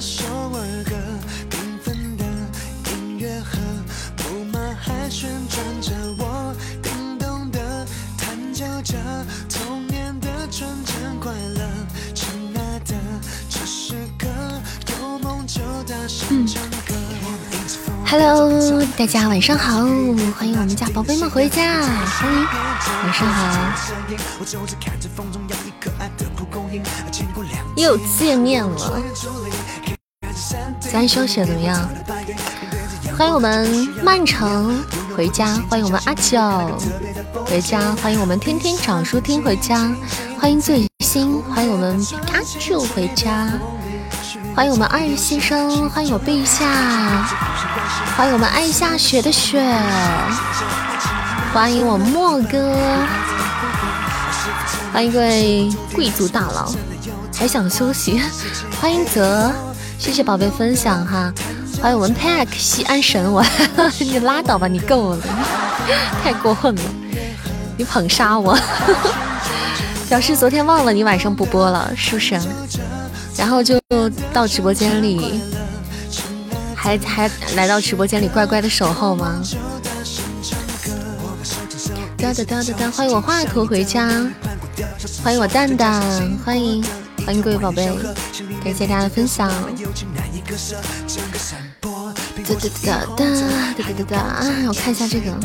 首儿歌，缤纷的音乐盒，木马还旋转着，我叮咚的弹奏着童年的纯真快乐。亲爱的，这，有梦就大声唱歌。Hello，大家晚上好，欢迎我们家宝贝们回家，欢迎，晚上好，又见面了。咱休息怎么样？欢迎我们曼城回家，欢迎我们阿九回家，欢迎我们天天找书听回家，欢迎最新，欢迎我们皮卡丘回家。欢迎我们二先生，欢迎我陛下，欢迎我们爱下雪的雪，欢迎我莫哥，欢迎各位贵族大佬，还想休息？欢迎泽，谢谢宝贝分享哈，欢迎我们 Pack 西安神，我 你拉倒吧，你够了，太过分了，你捧杀我，表示昨天忘了你晚上不播了，是不是？然后就到直播间里，还还来到直播间里乖乖的守候吗？哒哒哒哒哒！欢迎我华佗回家，欢迎我蛋蛋，欢迎欢迎各位宝贝，感谢大家的分享。哒哒哒哒哒哒哒哒！啊，我看一下这个，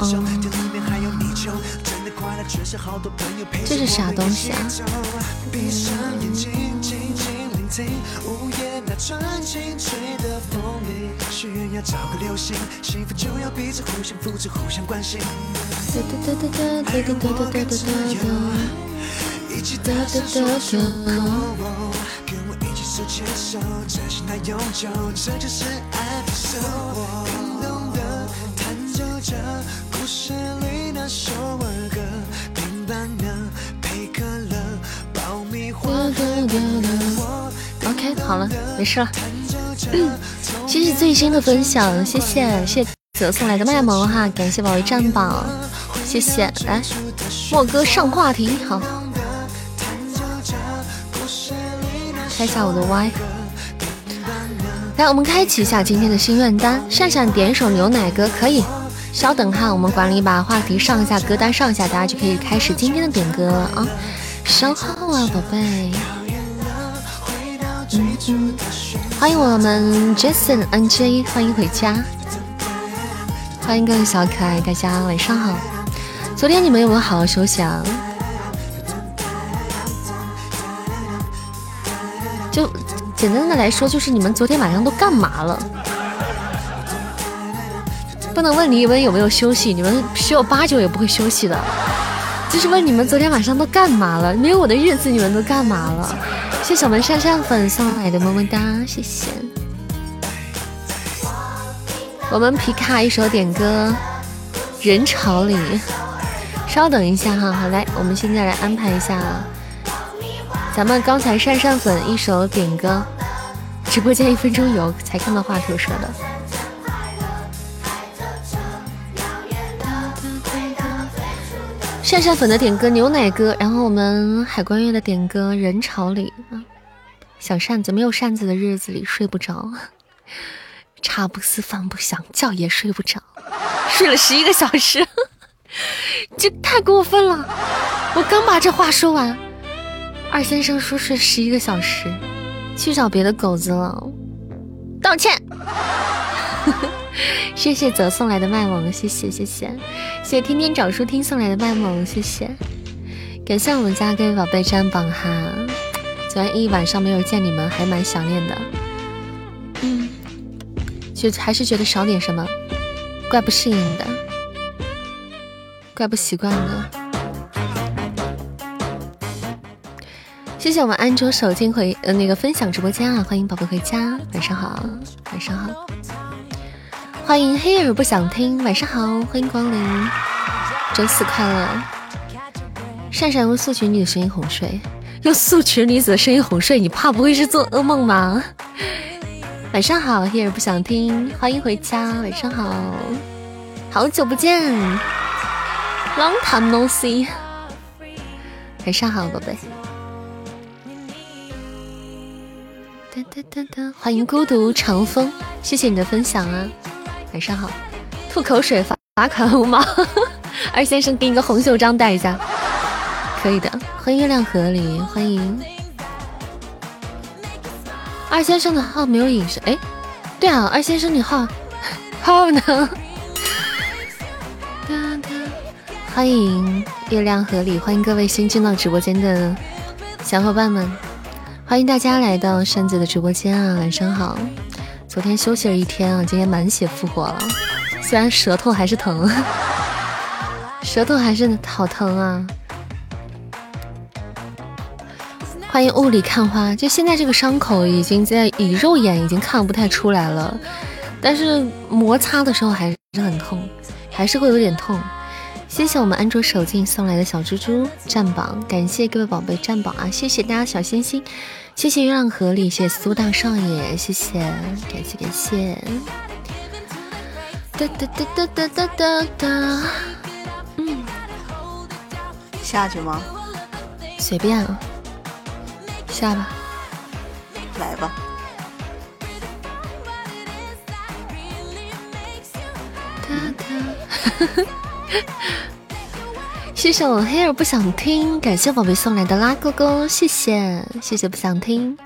嗯。这是啥东西啊一起、一，那，感动弹奏着故事里那首儿歌，可乐，爆米花。OK，好了，没事了。谢谢最新的分享，谢谢谢谢送来的卖萌哈，感谢宝贝战宝，谢谢来莫哥上话题好。开一下我的 Y。来，我们开启一下今天的心愿单，善善点一首牛奶歌，可以。稍等哈，我们管理把话题上一下，歌单上一下，大家就可以开始今天的点歌了啊。稍后啊，宝贝。欢迎我们 Jason NJ，欢迎回家，欢迎各位小可爱，大家晚上好。昨天你们有没有好好休息啊？就简单的来说，就是你们昨天晚上都干嘛了？不能问你们有没有休息，你们十有八九也不会休息的。就是问你们昨天晚上都干嘛了？没有我的日子你们都干嘛了？谢谢我们扇扇粉送来的么么哒，谢谢。我们皮卡一首点歌《人潮里》，稍等一下哈，好来，我们现在来安排一下，咱们刚才扇扇粉一首点歌，直播间一分钟有才看到话头说的。扇扇粉的点歌牛奶歌，然后我们海关月的点歌人潮里啊，小扇子没有扇子的日子里睡不着，茶不思饭不想觉也睡不着，睡了十一个小时，这太过分了！我刚把这话说完，二先生说睡十一个小时，去找别的狗子了，道歉。谢谢泽送来的卖萌，谢谢谢谢。谢谢天天找书听送来的卖萌，谢谢。感谢我们家各位宝贝占榜哈，昨天一晚上没有见你们，还蛮想念的，嗯，就还是觉得少点什么，怪不适应的，怪不习惯的。谢谢我们安卓手机回呃那个分享直播间啊，欢迎宝贝回家，晚上好，晚上好。欢迎黑儿不想听，晚上好，欢迎光临，周四快乐。善善用素裙女的声音哄睡，用素裙女子的声音哄睡，你怕不会是做噩梦吗？晚上好，黑耳不想听，欢迎回家，晚上好，好久不见，Long time no see，晚上好，宝贝。欢迎孤独长风，谢谢你的分享啊，晚上好。吐口水罚罚款五毛，二先生给你个红袖章戴一下，可以的。欢迎月亮河里，欢迎。二先生的号没有隐身，哎，对啊，二先生你号。号呢？欢迎月亮河里，欢迎各位新进到直播间的小伙伴们，欢迎大家来到扇子的直播间啊！晚上好，昨天休息了一天啊，今天满血复活了，虽然舌头还是疼，舌头还是好疼啊！欢迎雾里看花，就现在这个伤口已经在以肉眼已经看不太出来了，但是摩擦的时候还是很痛，还是会有点痛。谢谢我们安卓手镜送来的小猪猪占榜，感谢各位宝贝占榜啊！谢谢大家小心心，谢谢月亮河里，谢谢苏大少爷，谢谢，感谢感谢。哒哒哒哒哒哒哒，嗯，下去吗？随便啊，下吧，来吧。哒哒，哈。谢谢我黑儿不想听，感谢宝贝送来的拉勾勾，谢谢谢谢不想听，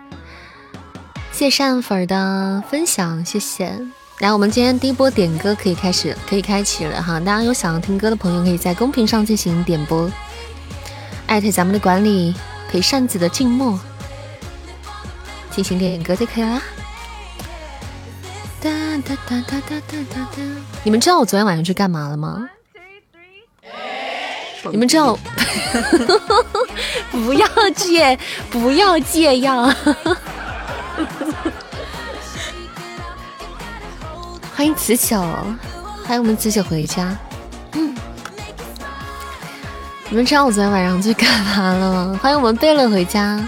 谢善粉的分享，谢谢。来，我们今天第一波点歌可以开始，可以开启了哈。大家有想要听歌的朋友，可以在公屏上进行点播，艾特咱们的管理陪扇子的静默进行点歌就可以啦。哒哒哒哒哒哒哒。你们知道我昨天晚上去干嘛了吗？你们知道，不要戒，不要戒药。欢迎子九，欢迎我们子九回家。嗯，你们知道我昨天晚上去干嘛了吗？欢迎我们贝勒回家。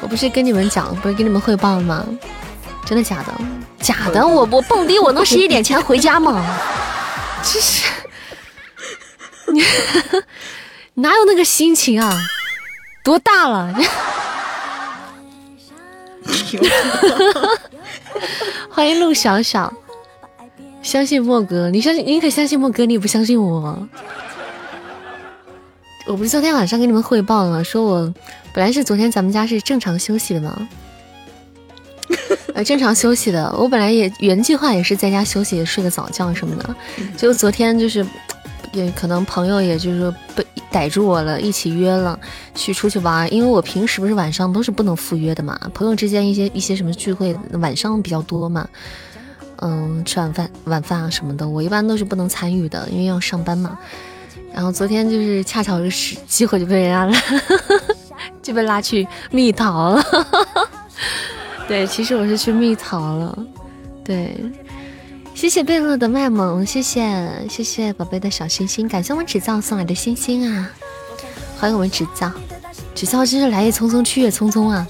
我不是跟你们讲，不是跟你们汇报了吗？真的假的？假的！我我蹦迪，我能十一点前回家吗？这是。你 哪有那个心情啊？多大了？欢迎陆小小，相信莫哥，你相信你可相信莫哥，你不相信我？我不是昨天晚上给你们汇报了吗？说我本来是昨天咱们家是正常休息的吗？呃，正常休息的。我本来也原计划也是在家休息，睡个早觉什么的。就昨天就是。也可能朋友也就是被逮住我了，一起约了去出去玩。因为我平时不是晚上都是不能赴约的嘛，朋友之间一些一些什么聚会晚上比较多嘛，嗯，吃晚饭晚饭啊什么的，我一般都是不能参与的，因为要上班嘛。然后昨天就是恰巧是机会就被人家拉，就被拉去蜜桃了。对，其实我是去蜜桃了，对。谢谢贝乐的卖萌，谢谢谢谢宝贝的小心心，感谢我们纸造送来的星星啊！欢迎我们纸造，纸造真是来也匆匆去也匆匆啊，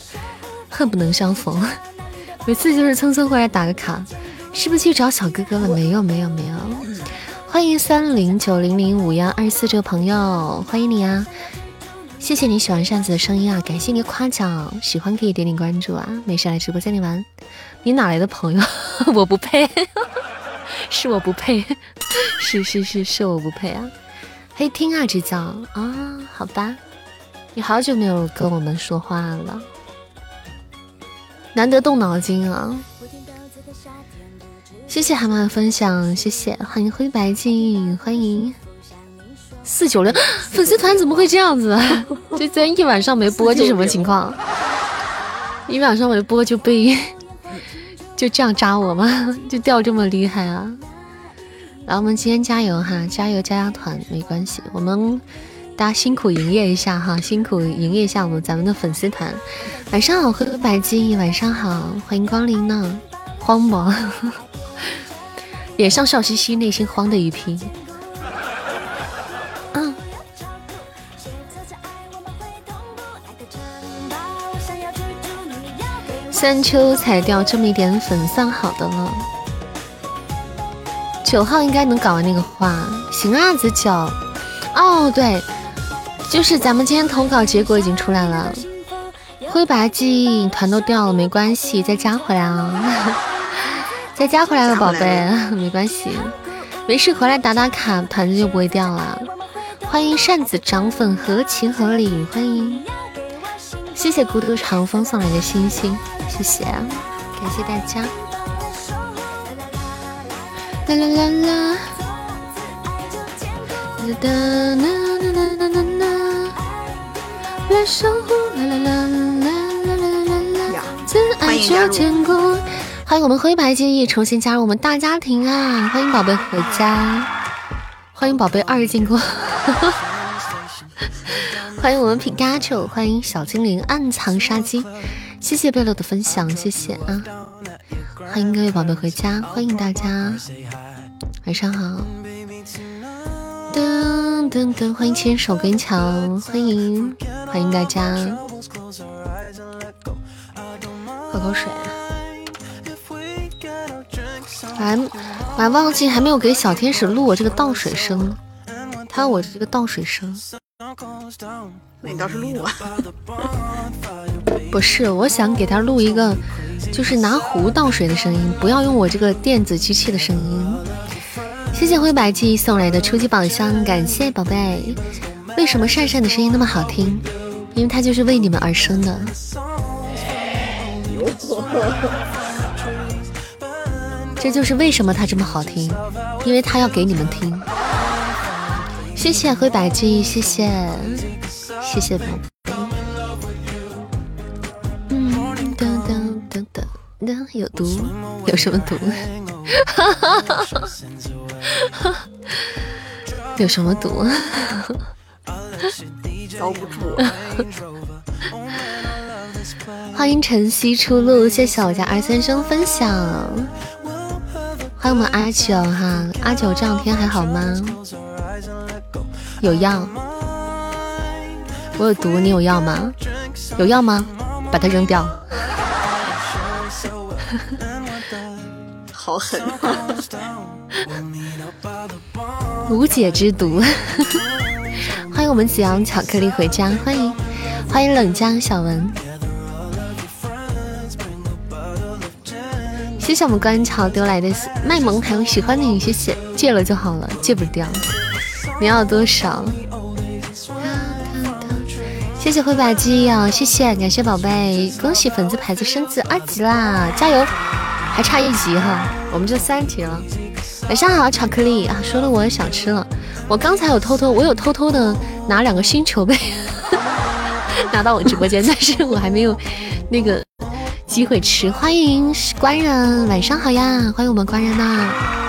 恨不能相逢。每次就是匆匆过来打个卡，是不是去找小哥哥了？没有没有没有。欢迎三零九零零五幺二四这个朋友，欢迎你啊！谢谢你喜欢扇子的声音啊，感谢你夸奖，喜欢可以点点关注啊，没事来直播间里玩。你哪来的朋友？我不配。是我不配，是是是是我不配啊！黑听啊，这叫啊，好吧，你好久没有跟我们说话了，难得动脑筋啊！谢谢蛤蟆的分享，谢谢，欢迎灰白金，欢迎四九六粉丝团怎么会这样子？就昨天一晚上没播，这什么情况？一晚上没播就被。就这样扎我吗？就掉这么厉害啊！来，我们今天加油哈，加油加加团没关系，我们大家辛苦营业一下哈，辛苦营业一下我们咱们的粉丝团。晚上好，灰白金，晚上好，欢迎光临呢，慌吗？脸上笑嘻嘻，内心慌的一批。三秋才掉这么一点粉，算好的了。九号应该能搞完那个花，行啊，子九。哦，对，就是咱们今天投稿结果已经出来了。灰白记团都掉了，没关系，再加回来啊！再加回来吧，宝贝，没关系，没事，回来打打卡，团子就不会掉了。欢迎扇子涨粉，合情合理，欢迎，谢谢孤独长风送来的星星，谢谢，感谢大家。啦啦啦啦，啦哒啦啦啦啦啦啦，来守护，啦啦啦啦啦啦啦，自爱就坚固。欢迎我们灰白记忆重新加入我们大家庭啊！欢迎宝贝回家，欢迎宝贝二进宫。欢迎我们皮卡丘，欢迎小精灵暗藏杀机，谢谢贝乐的分享，谢谢啊！欢迎各位宝贝回家，欢迎大家，晚上好。噔噔噔，欢迎牵手跟桥，欢迎欢迎大家，喝口水。我还我还忘记还没有给小天使录我这个倒水声。他我这个倒水声，那你倒是录啊？不是，我想给他录一个，就是拿壶倒水的声音，不要用我这个电子机器的声音。谢谢灰白记送来的初级宝箱，感谢宝贝。为什么善善的声音那么好听？因为他就是为你们而生的。这就是为什么他这么好听，因为他要给你们听。谢谢灰白记，谢谢谢谢宝贝。嗯，噔噔噔噔噔，有毒？有什么毒？哈哈哈哈哈！有什么毒？遭不住。欢迎晨曦出露，谢谢我家二三生分享。欢迎我们阿九哈，阿九这两天还好吗？有药，我有毒，你有药吗？有药吗？把它扔掉。好狠！无解之毒。欢迎我们子阳巧克力回家，欢迎欢迎冷江小文。谢谢我们观潮丢来的卖萌还有喜欢你，谢谢，戒了就好了，戒不掉。你要多少？谢谢灰白鸡呀，谢谢，感谢宝贝，恭喜粉丝牌子升至二级啦，加油！还差一级哈，我们就三级了。晚上好，巧克力啊，说的我也想吃了。我刚才有偷偷，我有偷偷的拿两个星球杯 拿到我直播间，但是我还没有那个机会吃。欢迎官人，晚上好呀，欢迎我们官人呐。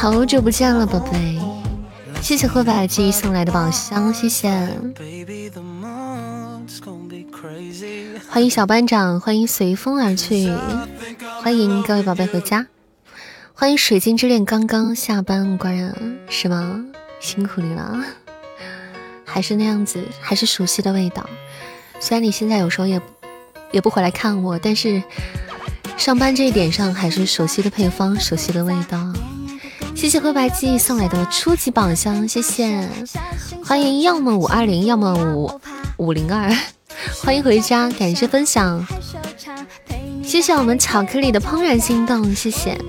好久不见了，宝贝！谢谢灰白记忆送来的宝箱，谢谢。欢迎小班长，欢迎随风而去，欢迎各位宝贝回家，欢迎水晶之恋刚刚下班，果然是吗？辛苦你了，还是那样子，还是熟悉的味道。虽然你现在有时候也也不回来看我，但是上班这一点上还是熟悉的配方，熟悉的味道。谢谢灰白记忆送来的初级宝箱，谢谢，欢迎要么五二零，要么五五零二，欢迎回家，感谢分享，谢谢我们巧克力的怦然心动，谢谢，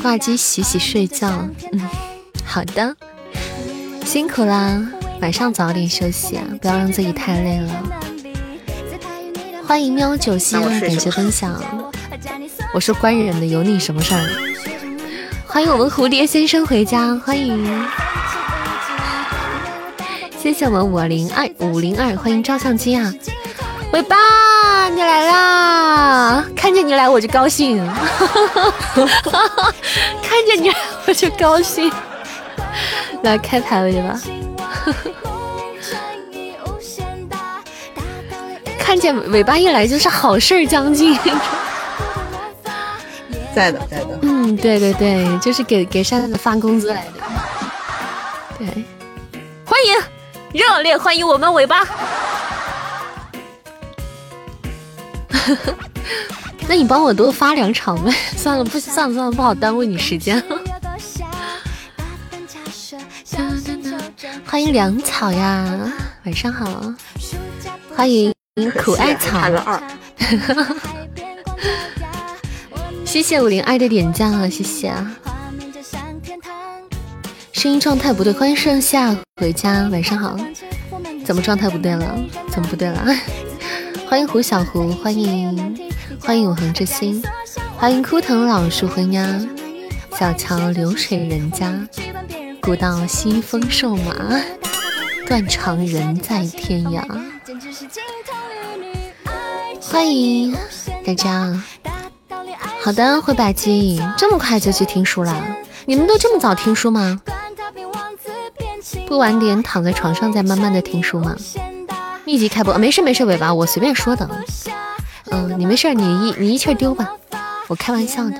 挂机洗洗睡觉，嗯，好的，辛苦啦，晚上早点休息啊，不要让自己太累了。欢迎喵九星，感谢分享，我是官人的，有你什么事儿？欢迎我们蝴蝶先生回家，欢迎，谢谢我们五零二五零二，欢迎照相机啊，尾巴你来啦，看见你来我就高兴，看见你来我就高兴，来开排位吧，看见尾巴一来就是好事将近。在的，在的。嗯，对对对，就是给给珊珊的发工资来的。对，欢迎，热烈欢迎我们尾巴。那你帮我多发两场呗？算了，不算了算了，不好耽误你时间。欢迎粮草呀，晚上好。欢迎苦艾草。谢谢五零二的点赞啊，谢谢啊。声音状态不对，欢迎盛夏回家，晚上好。怎么状态不对了？怎么不对了？欢迎胡小胡，欢迎欢迎永恒之心，欢迎枯藤老树昏鸦，小桥流水人家，古道西风瘦马，断肠人在天涯。欢迎大家。好的，灰白鸡，这么快就去听书了？你们都这么早听书吗？不晚点躺在床上再慢慢的听书吗？密集开播，没事没事，尾巴我随便说的。嗯，你没事，你一你一气丢吧，我开玩笑的。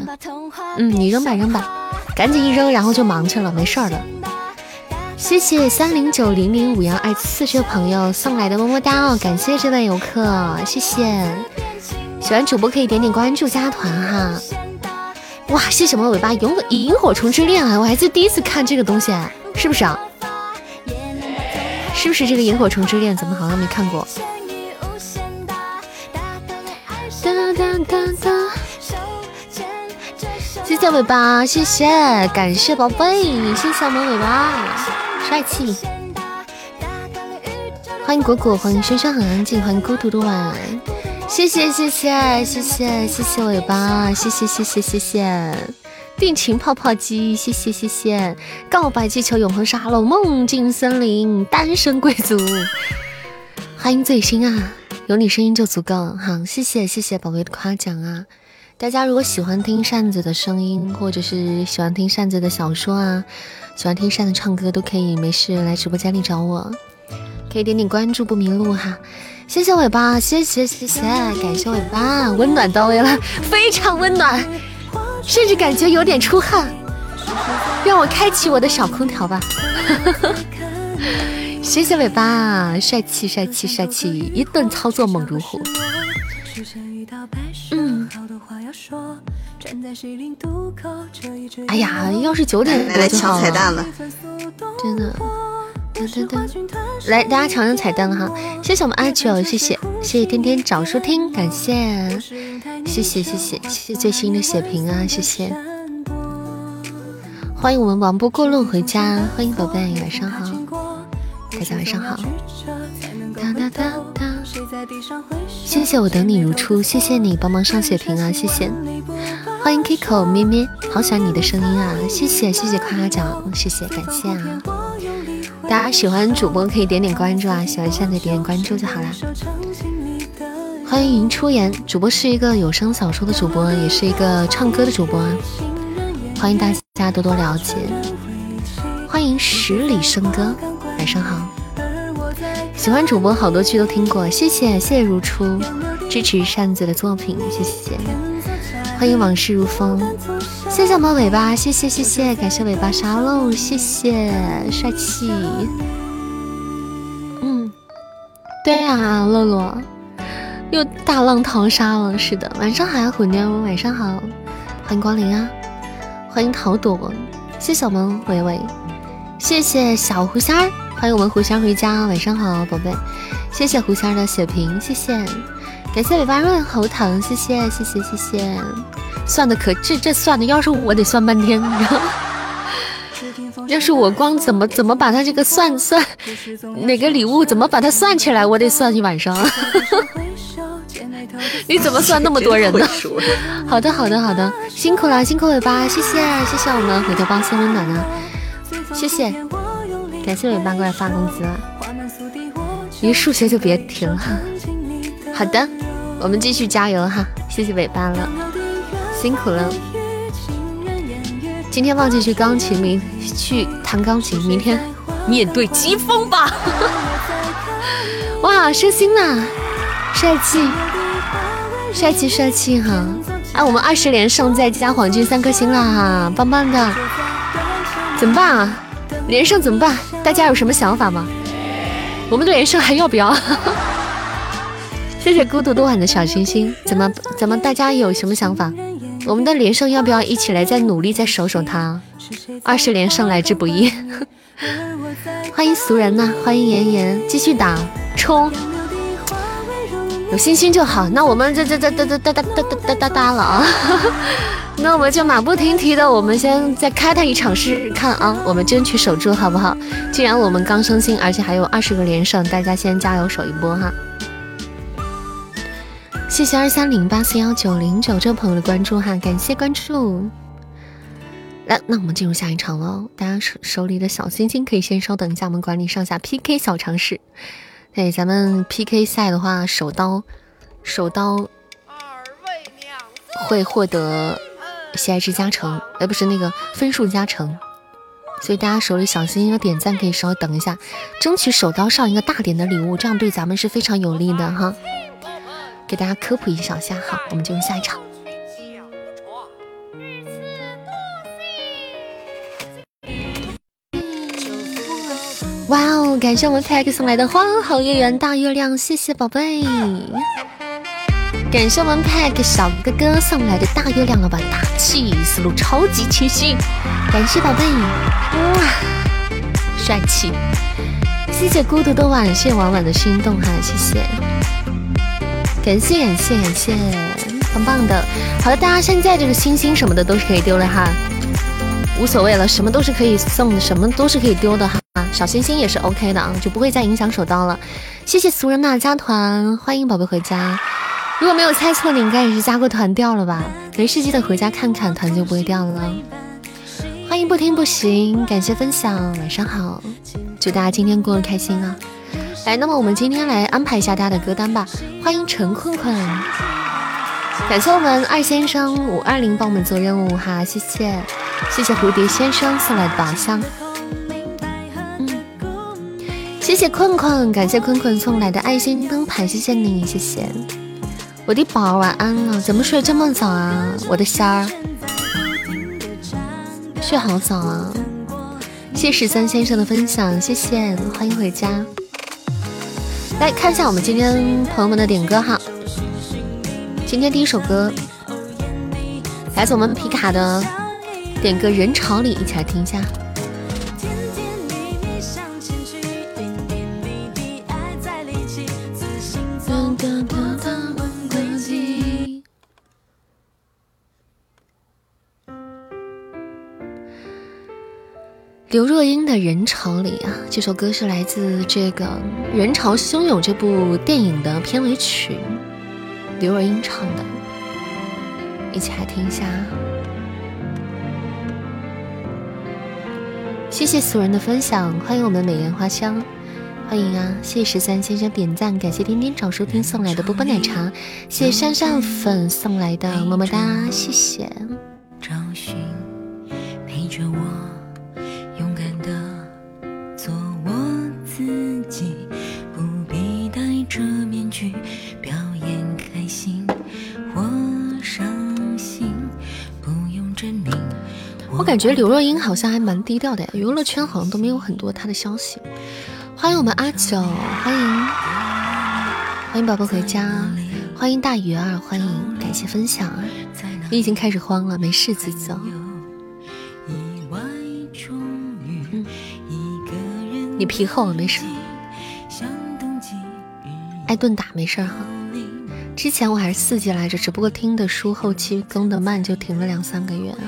嗯，你扔吧扔吧，赶紧一扔，然后就忙去了，没事的。谢谢三零九零零五幺二四这位朋友送来的么么哒哦，感谢这位游客，谢谢。喜欢主播可以点点关注加团哈。哇，谢谢我尾巴萤萤火虫之恋啊，我还是第一次看这个东西，是不是啊？是不是这个萤火虫之恋？怎么好像没看过？谢谢尾巴，谢谢，感谢宝贝，谢谢我们尾巴，帅气。欢迎果果，欢迎轩轩很安静，欢迎孤独的晚，谢谢谢谢谢谢谢谢尾巴，谢谢谢谢谢谢。定情泡泡机，谢谢谢谢。告白气球，永恒沙漏，梦境森林，单身贵族。欢迎最新啊，有你声音就足够。好，谢谢谢谢宝贝的夸奖啊。大家如果喜欢听扇子的声音，或者是喜欢听扇子的小说啊，喜欢听扇子唱歌，都可以没事来直播间里找我，可以点点关注不迷路哈。谢谢尾巴，谢谢谢谢，感谢尾巴，温暖到位了，非常温暖。甚至感觉有点出汗，让我开启我的小空调吧。谢谢尾巴，帅气帅气帅气，一顿操作猛如虎。嗯。哎呀，要是九点多就好了。真的。来，大家抢抢彩蛋了哈！谢谢我们阿九，谢谢谢谢天天找书听，感谢谢谢谢谢谢谢最新的血瓶啊，谢谢！欢迎我们王波过路回家，欢迎宝贝，晚上好，大家晚上好。哒哒哒哒，谢谢我等你如初，谢谢你帮忙上血瓶啊，谢谢！欢迎 Kiko 咩咩，好喜欢你的声音啊，谢谢谢谢夸奖，谢谢感谢啊。大家喜欢主播可以点点关注啊，喜欢扇子点点关注就好啦。欢迎云出言，主播是一个有声小说的主播，也是一个唱歌的主播，欢迎大家多多了解。欢迎十里笙歌，晚上好。喜欢主播好多剧都听过，谢谢谢谢如初支持扇子的作品，谢谢。欢迎往事如风。谢谢我们尾巴，谢谢谢谢，感谢尾巴沙漏，谢谢帅气。嗯，对呀，洛洛又大浪淘沙了，是的。晚上好，虎妞，晚上好，欢迎光临啊，欢迎桃朵，谢谢我们伟伟，谢谢小狐仙儿，欢迎我们狐仙回家，晚上好，宝贝，谢谢狐仙儿的血瓶，谢谢，感谢尾巴润喉糖，谢谢谢谢谢谢。算的可这这算的，要是我得算半天，你知道吗？要是我光怎么怎么把它这个算算哪个礼物怎么把它算起来，我得算一晚上。你怎么算那么多人呢？好的好的好的，辛苦了辛苦尾巴，谢谢谢谢我们回头帮送温暖的，谢谢，感谢尾巴过来发工资了，一数学就别停了。好的，我们继续加油哈，谢谢尾巴了。辛苦了，今天忘记去钢琴，明去弹钢琴，明天面对疾风吧。哇，升星了，帅气，帅气，帅气哈！哎，我们二十连胜，再加黄金三颗星啦哈，棒棒的。怎么办啊？连胜怎么办？大家有什么想法吗？我们的连胜还要不要？谢谢孤独多晚的小星星。怎么怎么？大家有什么想法？我们的连胜要不要一起来再努力再守守他？二十连胜来之不易。欢迎俗人呐，欢迎妍妍，继续打冲！有信心就好。那我们这这这哒哒哒哒哒哒哒哒哒了啊！那我们就马不停蹄的，我们先再开他一场试试看啊！我们争取守住好不好？既然我们刚升星，而且还有二十个连胜，大家先加油守一波哈！谢谢二三零八四幺九零九这位朋友的关注哈，感谢关注。来，那我们进入下一场喽。大家手手里的小心心可以先稍等一下，我们管理上下 PK 小尝试。对，咱们 PK 赛的话，手刀手刀会获得喜爱值加成，哎，不是那个分数加成。所以大家手里小心心的点赞可以稍微等一下，争取手刀上一个大点的礼物，这样对咱们是非常有利的哈。给大家科普一小下，好，我们进入下一场。哇哦！感谢我们 Pack 送来的花好月圆大月亮，谢谢宝贝。感谢我们 Pack 小哥哥送来的大月亮了吧，大气思路超级清晰。感谢宝贝，哇，帅气！谢谢孤独的晚，谢谢婉婉的心动哈，谢谢。感谢感谢感谢，棒棒的。好的，大家现在这个星星什么的都是可以丢了哈，无所谓了，什么都是可以送的，什么都是可以丢的哈。小星星也是 OK 的啊，就不会再影响手刀了。谢谢俗人娜加团，欢迎宝贝回家。如果没有猜错，你应该也是加过团掉了吧？没事记得回家看看，团就不会掉了。欢迎不听不行，感谢分享，晚上好，祝大家今天过得开心啊！来，那么我们今天来安排一下大家的歌单吧。欢迎陈困困，感谢我们二先生五二零帮我们做任务哈，谢谢，谢谢蝴蝶先生送来的宝箱。谢谢困困，感谢困困送来的爱心灯牌，谢谢你，谢谢我的宝，晚安了。怎么睡这么早啊，我的仙儿？睡好早啊！谢十三先生的分享，谢谢，欢迎回家。来看一下我们今天朋友们的点歌哈。今天第一首歌来自我们皮卡的点歌《人潮里》，一起来听一下。刘若英的人潮里啊，这首歌是来自这个《人潮汹涌》这部电影的片尾曲，刘若英唱的，一起来听一下。谢谢俗人的分享，欢迎我们美颜花香，欢迎啊！谢谢十三先生点赞，感谢天天找收听送来的波波奶茶，谢谢珊珊粉送来的么么哒，谢谢。感觉刘若英好像还蛮低调的呀，娱乐圈好像都没有很多她的消息。欢迎我们阿九，欢迎欢迎宝宝回家，欢迎大鱼儿，欢迎感谢分享。你已经开始慌了，没事，自走。你皮厚了没事，挨顿打没事哈。之前我还是四级来着，只不过听的书后期更的慢，就停了两三个月啊。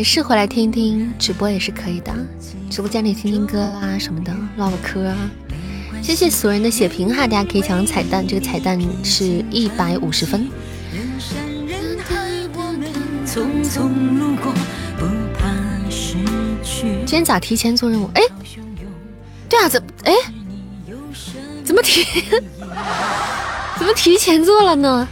没事，回来听听直播也是可以的，直播间里听听歌啊什么的，唠唠嗑啊。谢谢所有人的血瓶哈，大家可以抢彩蛋，这个彩蛋是一百五十分。今天咋提前做任务？哎，对啊，怎哎怎么提 怎么提前做了呢？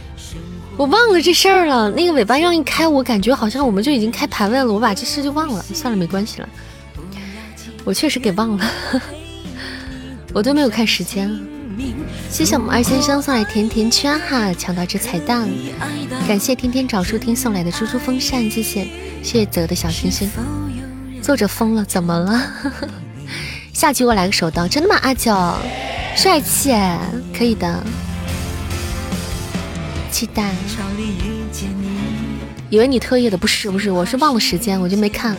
我忘了这事儿了，那个尾巴让一开，我感觉好像我们就已经开排位了，我把这事就忘了，算了，没关系了。我确实给忘了，我都没有看时间。谢谢我们二先生送来甜甜圈哈，抢到这彩蛋，感谢天天找书听送来的猪猪风扇，谢谢谢谢泽的小星星。作者疯了，怎么了？下局我来个手刀，真的吗？阿九，帅气，可以的。期待，以为你特意的，不是不是，我是忘了时间，我就没看。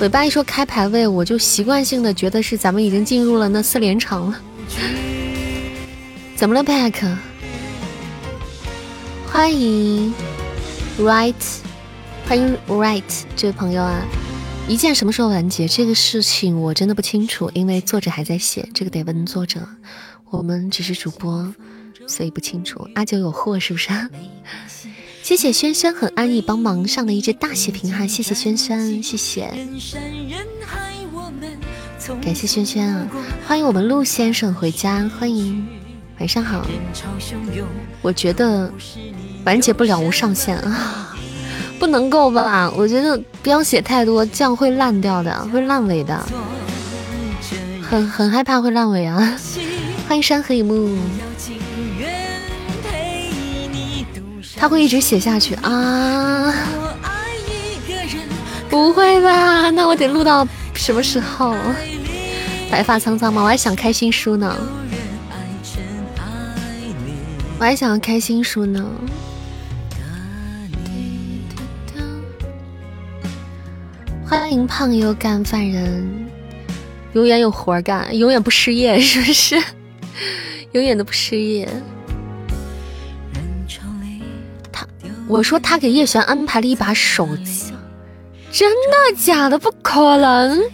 尾巴一说开排位，我就习惯性的觉得是咱们已经进入了那四连场了。怎么了，Pack？欢迎，Right，欢迎 Right 这位朋友啊！一键什么时候完结？这个事情我真的不清楚，因为作者还在写，这个得问作者。我们只是主播，所以不清楚。阿九有货是不是？谢谢轩轩很安逸帮忙上的一只大血瓶哈，谢谢轩轩，谢谢，感谢轩轩啊！欢迎我们陆先生回家，欢迎，晚上好。我觉得完结不了无上限啊，不能够吧？我觉得不要写太多，这样会烂掉的，会烂尾的，很很害怕会烂尾啊！欢迎山河一幕。他会一直写下去啊！不会吧？那我得录到什么时候？白发苍苍吗？我还想开新书呢，我还想要开新书呢。欢迎胖又干饭人，永远有活干，永远不失业，是不是？永远都不失业。我说他给叶璇安排了一把手机，真的假的？不可能，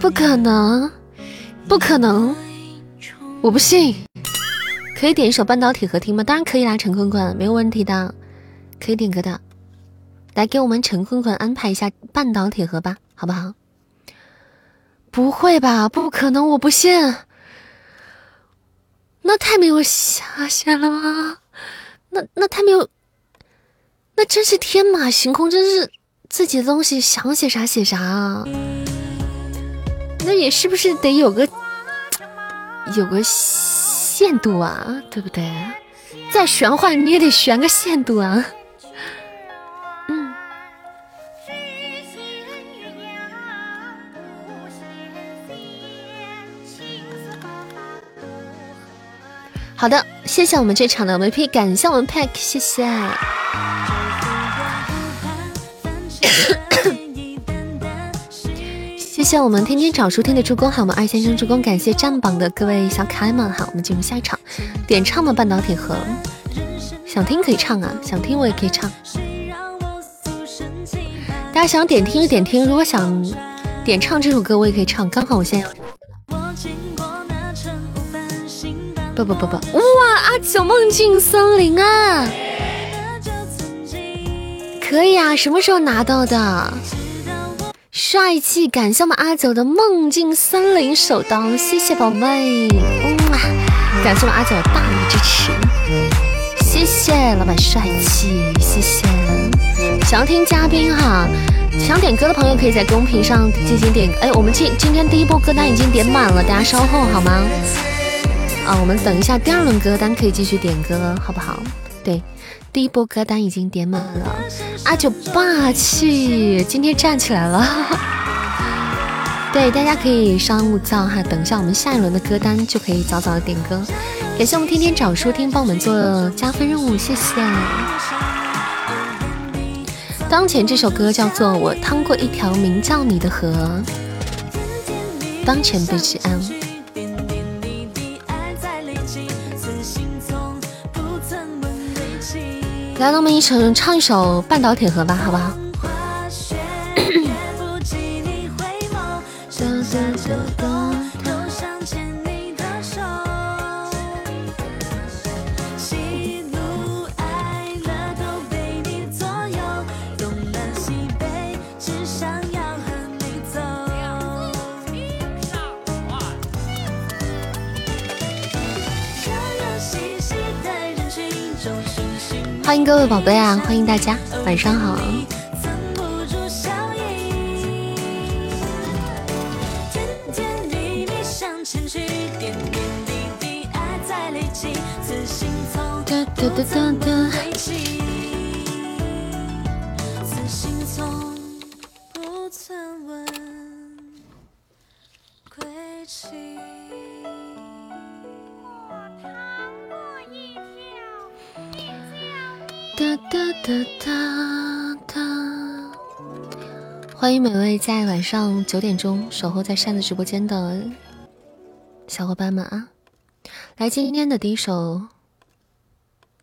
不可能，不可能！我不信。可以点一首《半导体盒》听吗？当然可以啦，陈坤坤没有问题的，可以点歌的。来给我们陈坤坤安排一下《半导体盒》吧，好不好？不会吧？不可能！我不信。那太没有下限了吗？那那他没有，那真是天马行空，真是自己的东西想写啥写啥啊！那也是不是得有个有个限度啊？对不对？再玄幻你也得悬个限度啊！好的，谢谢我们这场的 MVP，感谢我们 Pack，谢谢。谢谢我们天天找书听的助攻，还有我们二先生助攻，感谢占榜的各位小可爱们。好，我们进入下一场，点唱吗？半导体盒，想听可以唱啊，想听我也可以唱。大家想点听就点听，如果想点唱这首歌，我也可以唱。刚好我现在。不不不不！哇，阿九梦境森林啊，可以啊，什么时候拿到的？帅气，感谢我们阿九的梦境森林手刀，谢谢宝贝，哇，感谢我们阿九的大力支持，谢谢老板帅气，谢谢。想要听嘉宾哈，想点歌的朋友可以在公屏上进行点。哎，我们今今天第一波歌单已经点满了，大家稍后好吗？啊，我们等一下第二轮歌单可以继续点歌，好不好？对，第一波歌单已经点满了。阿九霸气，今天站起来了。对，大家可以稍安勿躁哈，等一下我们下一轮的歌单就可以早早的点歌。感谢我们天天找书听帮我们做加分任务，谢谢。当前这首歌叫做《我趟过一条名叫你的河》，当前 BGM。来，那我们一起唱一首《半岛铁盒》吧，好不好？欢迎各位宝贝啊欢迎大家晚上好。哒哒哒哒。欢迎每位在晚上九点钟守候在扇子直播间的小伙伴们啊！来，今天的第一首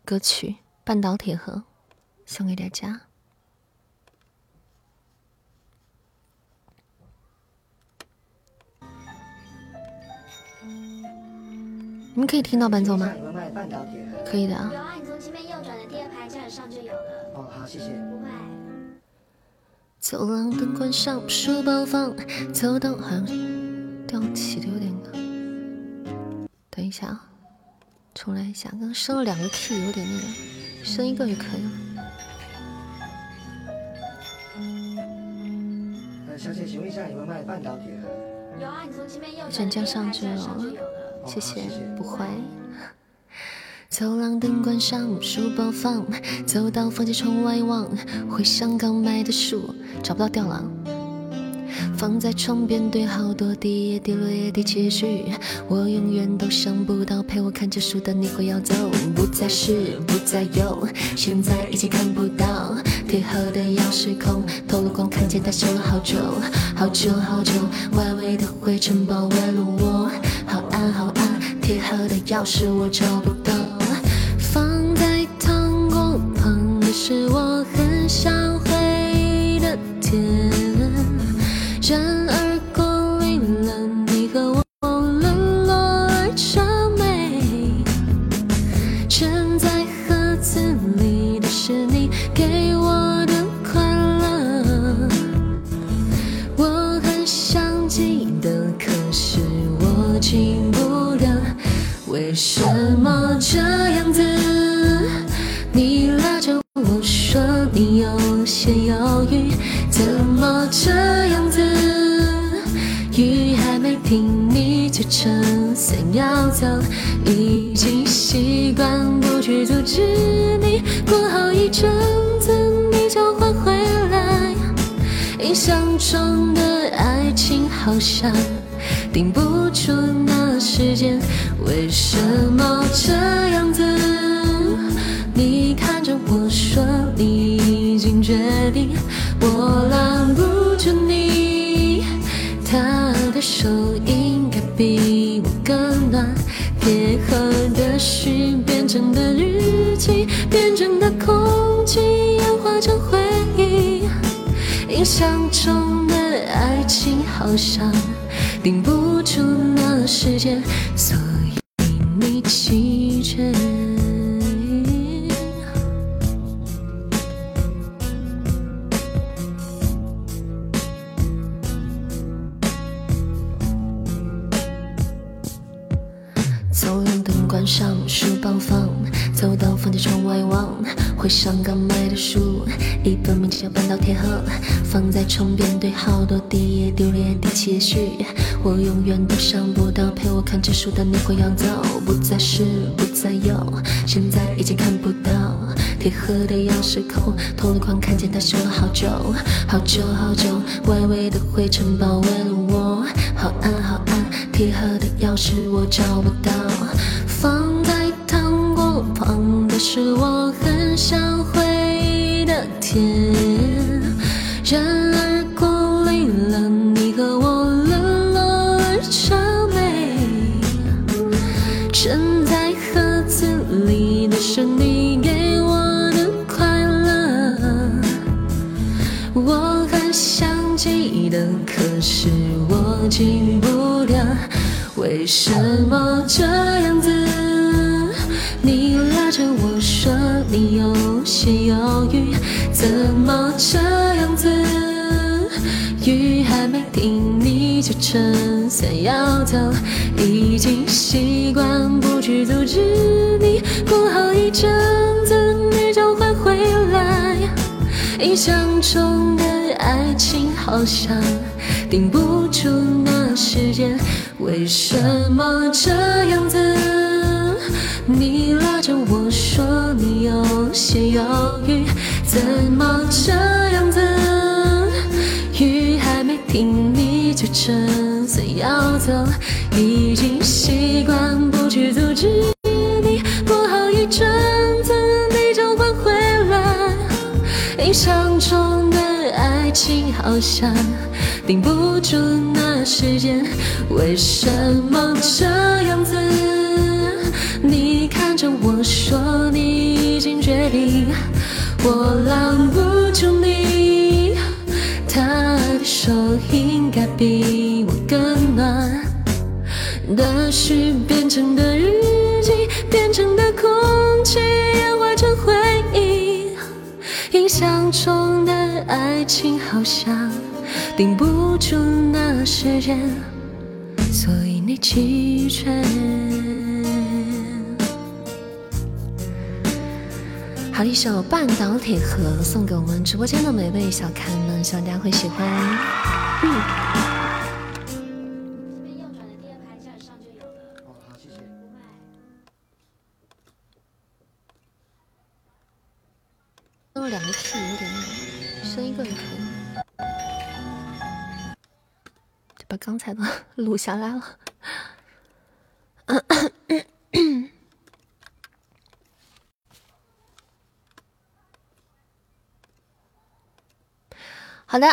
歌曲《半岛铁盒》送给大家。你们可以听到伴奏吗？可以的啊。上就有了。哦，好，谢谢。不会。走廊灯关上，书包放，走到好像掉起的有点高。等一下啊，重来一下，刚刚升了两个 key，有点那个，升一个就可以了。呃，小姐，请问一下，有没有卖半导体的？有啊，你从前面右转的第二排架子上就有了。谢谢，不会。走廊灯关上，书包放，走到房间窗外望，回想刚买的书，找不到掉了。放在床边堆好多滴液滴落液滴情绪，我永远都想不到陪我看着书的你会要走，不再是不再有，现在已经看不到铁盒的钥匙孔，透了光看见它修了好久好久好久，外围的灰尘包围了我。好暗好暗，铁盒的钥匙我找不到。是我要走，已经习惯不去阻止你，过好一阵子你就会回来。印象中的爱情好像。顶不住那时间，为什么这样子？你看着我说你已经决定，我拦不住你。他的手应该比更暖，铁盒的序变成的日记，变成的空气演化成回忆。印象中的爱情好像。顶不住那时间，所以本名叫《半岛铁盒》，放在床边堆好多滴液丢脸的期许。我永远都想不到，陪我看这书的你会要走，不再是不再有，现在已经看不到铁盒的钥匙孔，透了光看见它锈了好久，好久好久，外围的灰尘包围了我，好暗好暗，铁盒的钥匙我找不到，放在糖果旁的是我很想回忆的甜，然而过滤了你和我冷落而愁眉。沉在盒子里的是你给我的快乐，我很想记得，可是我记不得为什么这样子。你拉着我说你有些犹豫，怎么这样子？雨还没停，你就撑伞要走，已经习惯不去阻止你。过好一阵子，你就会回来。印象中的爱情好像顶不住那时间，为什么这样子？你拉着我说你有些犹豫，怎么这样子？雨还没停，你就撑伞要走，已经习惯不去阻止你。过好一阵子，你就会回来。印象中的爱。情好像顶不住那时间，为什么这样子？着我说你已经决定，我拦不住你。他的手应该比我更暖，的是变成的日记，变成的空气，演化成回忆。印象中的爱情好像顶不住那时间，所以你弃权。好一首《半岛铁盒》送给我们直播间的每位小看们，希望大家会喜欢。嗯用两个 T 有点那升一个也可以，把刚才的录下来了。好的，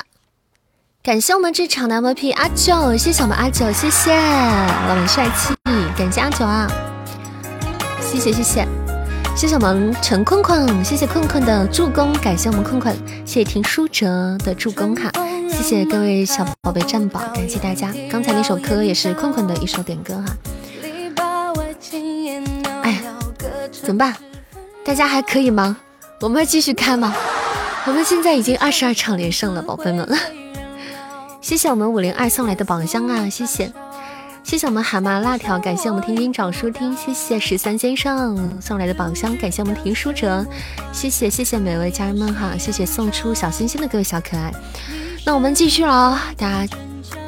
感谢我们这场的 MVP 阿九，谢谢我们阿九，谢谢我们帅气，感谢阿九啊，谢谢谢谢。谢谢我们陈困困，谢谢困困的助攻，感谢我们困困，谢谢听书哲的助攻哈，谢谢各位小宝贝占宝，感谢大家。刚才那首歌也是困困的一首点歌哈。哎，怎么办？大家还可以吗？我们继续开吗？我们现在已经二十二场连胜了，宝贝们。谢谢我们五零二送来的宝箱啊，谢谢。谢谢我们蛤蟆辣条，感谢我们听听找书听，谢谢十三先生送来的宝箱，感谢我们听书者，谢谢谢谢每位家人们哈，谢谢送出小心心的各位小可爱。那我们继续了，大家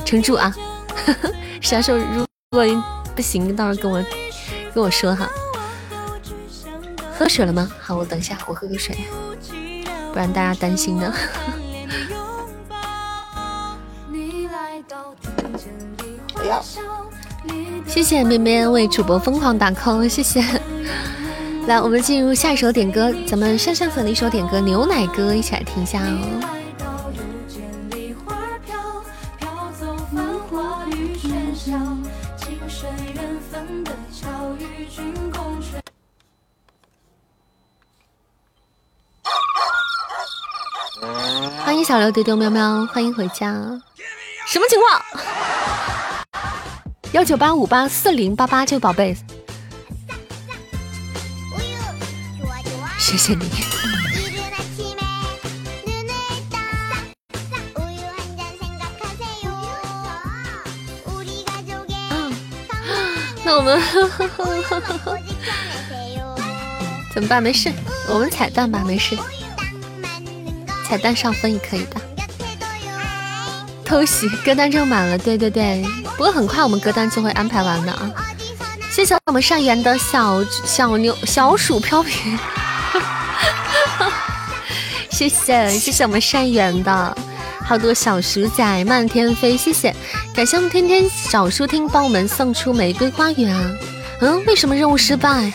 撑住啊！啥时候如果不行，到时候跟我跟我说哈。喝水了吗？好，我等一下，我喝个水，不然大家担心呢。哎呀！谢谢绵绵为主播疯狂打 call，谢谢。来，我们进入下一首点歌，咱们上上粉的一首点歌《牛奶歌》，一起来听一下哦。小刘丢丢喵喵，欢迎回家。什么情况？幺九八五八四零八八，这位宝贝，谢谢你。那我们 怎么办？没事，我们彩蛋吧，没事，彩蛋上分也可以的。偷袭歌单正满了，对对对。不过很快我们歌单就会安排完的啊！谢谢我们善缘的小小牛小鼠飘萍，谢谢谢谢我们善缘的好多小鼠仔漫天飞，谢谢感谢我们天天小书听帮我们送出玫瑰花园啊！嗯，为什么任务失败？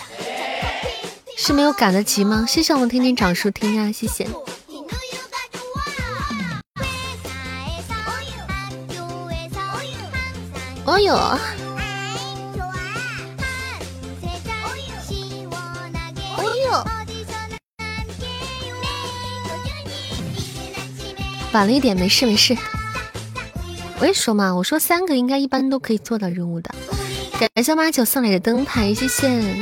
是没有赶得及吗？谢谢我们天天找书听啊，谢谢。哦呦！哦呦！晚了一点，没事没事。我也说嘛，我说三个应该一般都可以做到任务的。感谢马九送来的灯牌，谢谢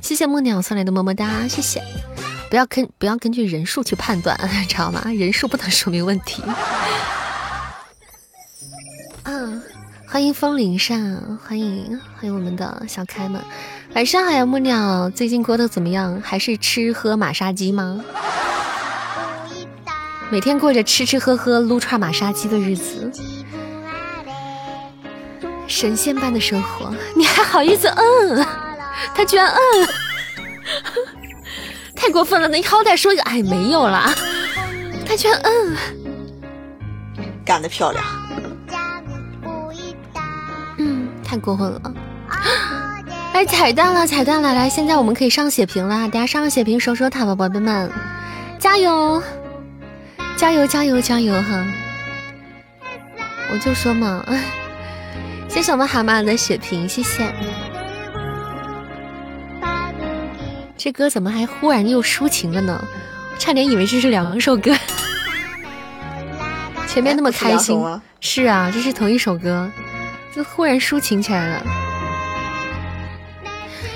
谢谢木鸟送来的么么哒，谢谢。不要根不要根据人数去判断，知道吗？人数不能说明问题。欢迎风铃上，欢迎欢迎我们的小开们，晚上好呀木鸟，最近过得怎么样？还是吃喝马杀鸡吗？每天过着吃吃喝喝撸串马杀鸡的日子，神仙般的生活，你还好意思嗯？他居然嗯，太过分了！你好歹说一个哎没有啦，他居然嗯，干得漂亮。太过分了！哎，彩蛋了，彩蛋了！来，现在我们可以上血瓶了，大家上个血瓶，守守塔吧，宝贝们，加油！加油加油加油哈！我就说嘛，谢谢我们蛤蟆的血瓶，谢谢。这歌怎么还忽然又抒情了呢？差点以为这是两首歌。前面那么开心，是啊，这是同一首歌，就忽然抒情起来了。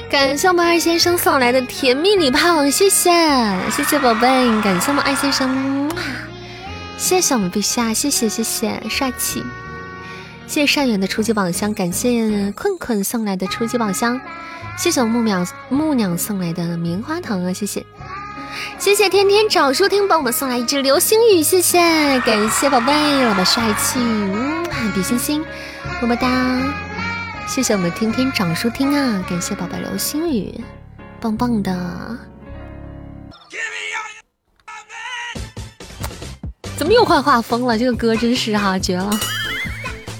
感谢我们二先生送来的甜蜜礼炮，谢谢谢谢宝贝，感谢我们二先生，谢谢我们陛下，谢谢谢谢帅气，谢谢善缘的初级宝箱，感谢困困送来的初级宝箱，谢谢我们木鸟木鸟送来的棉花糖啊，谢谢。谢谢天天找书听帮我们送来一支流星雨，谢谢感谢宝贝老板帅气，嗯，比心心，么么哒。谢谢我们天天长书听啊！感谢宝贝流星雨，棒棒的。怎么又换画风了？这个歌真是哈绝了！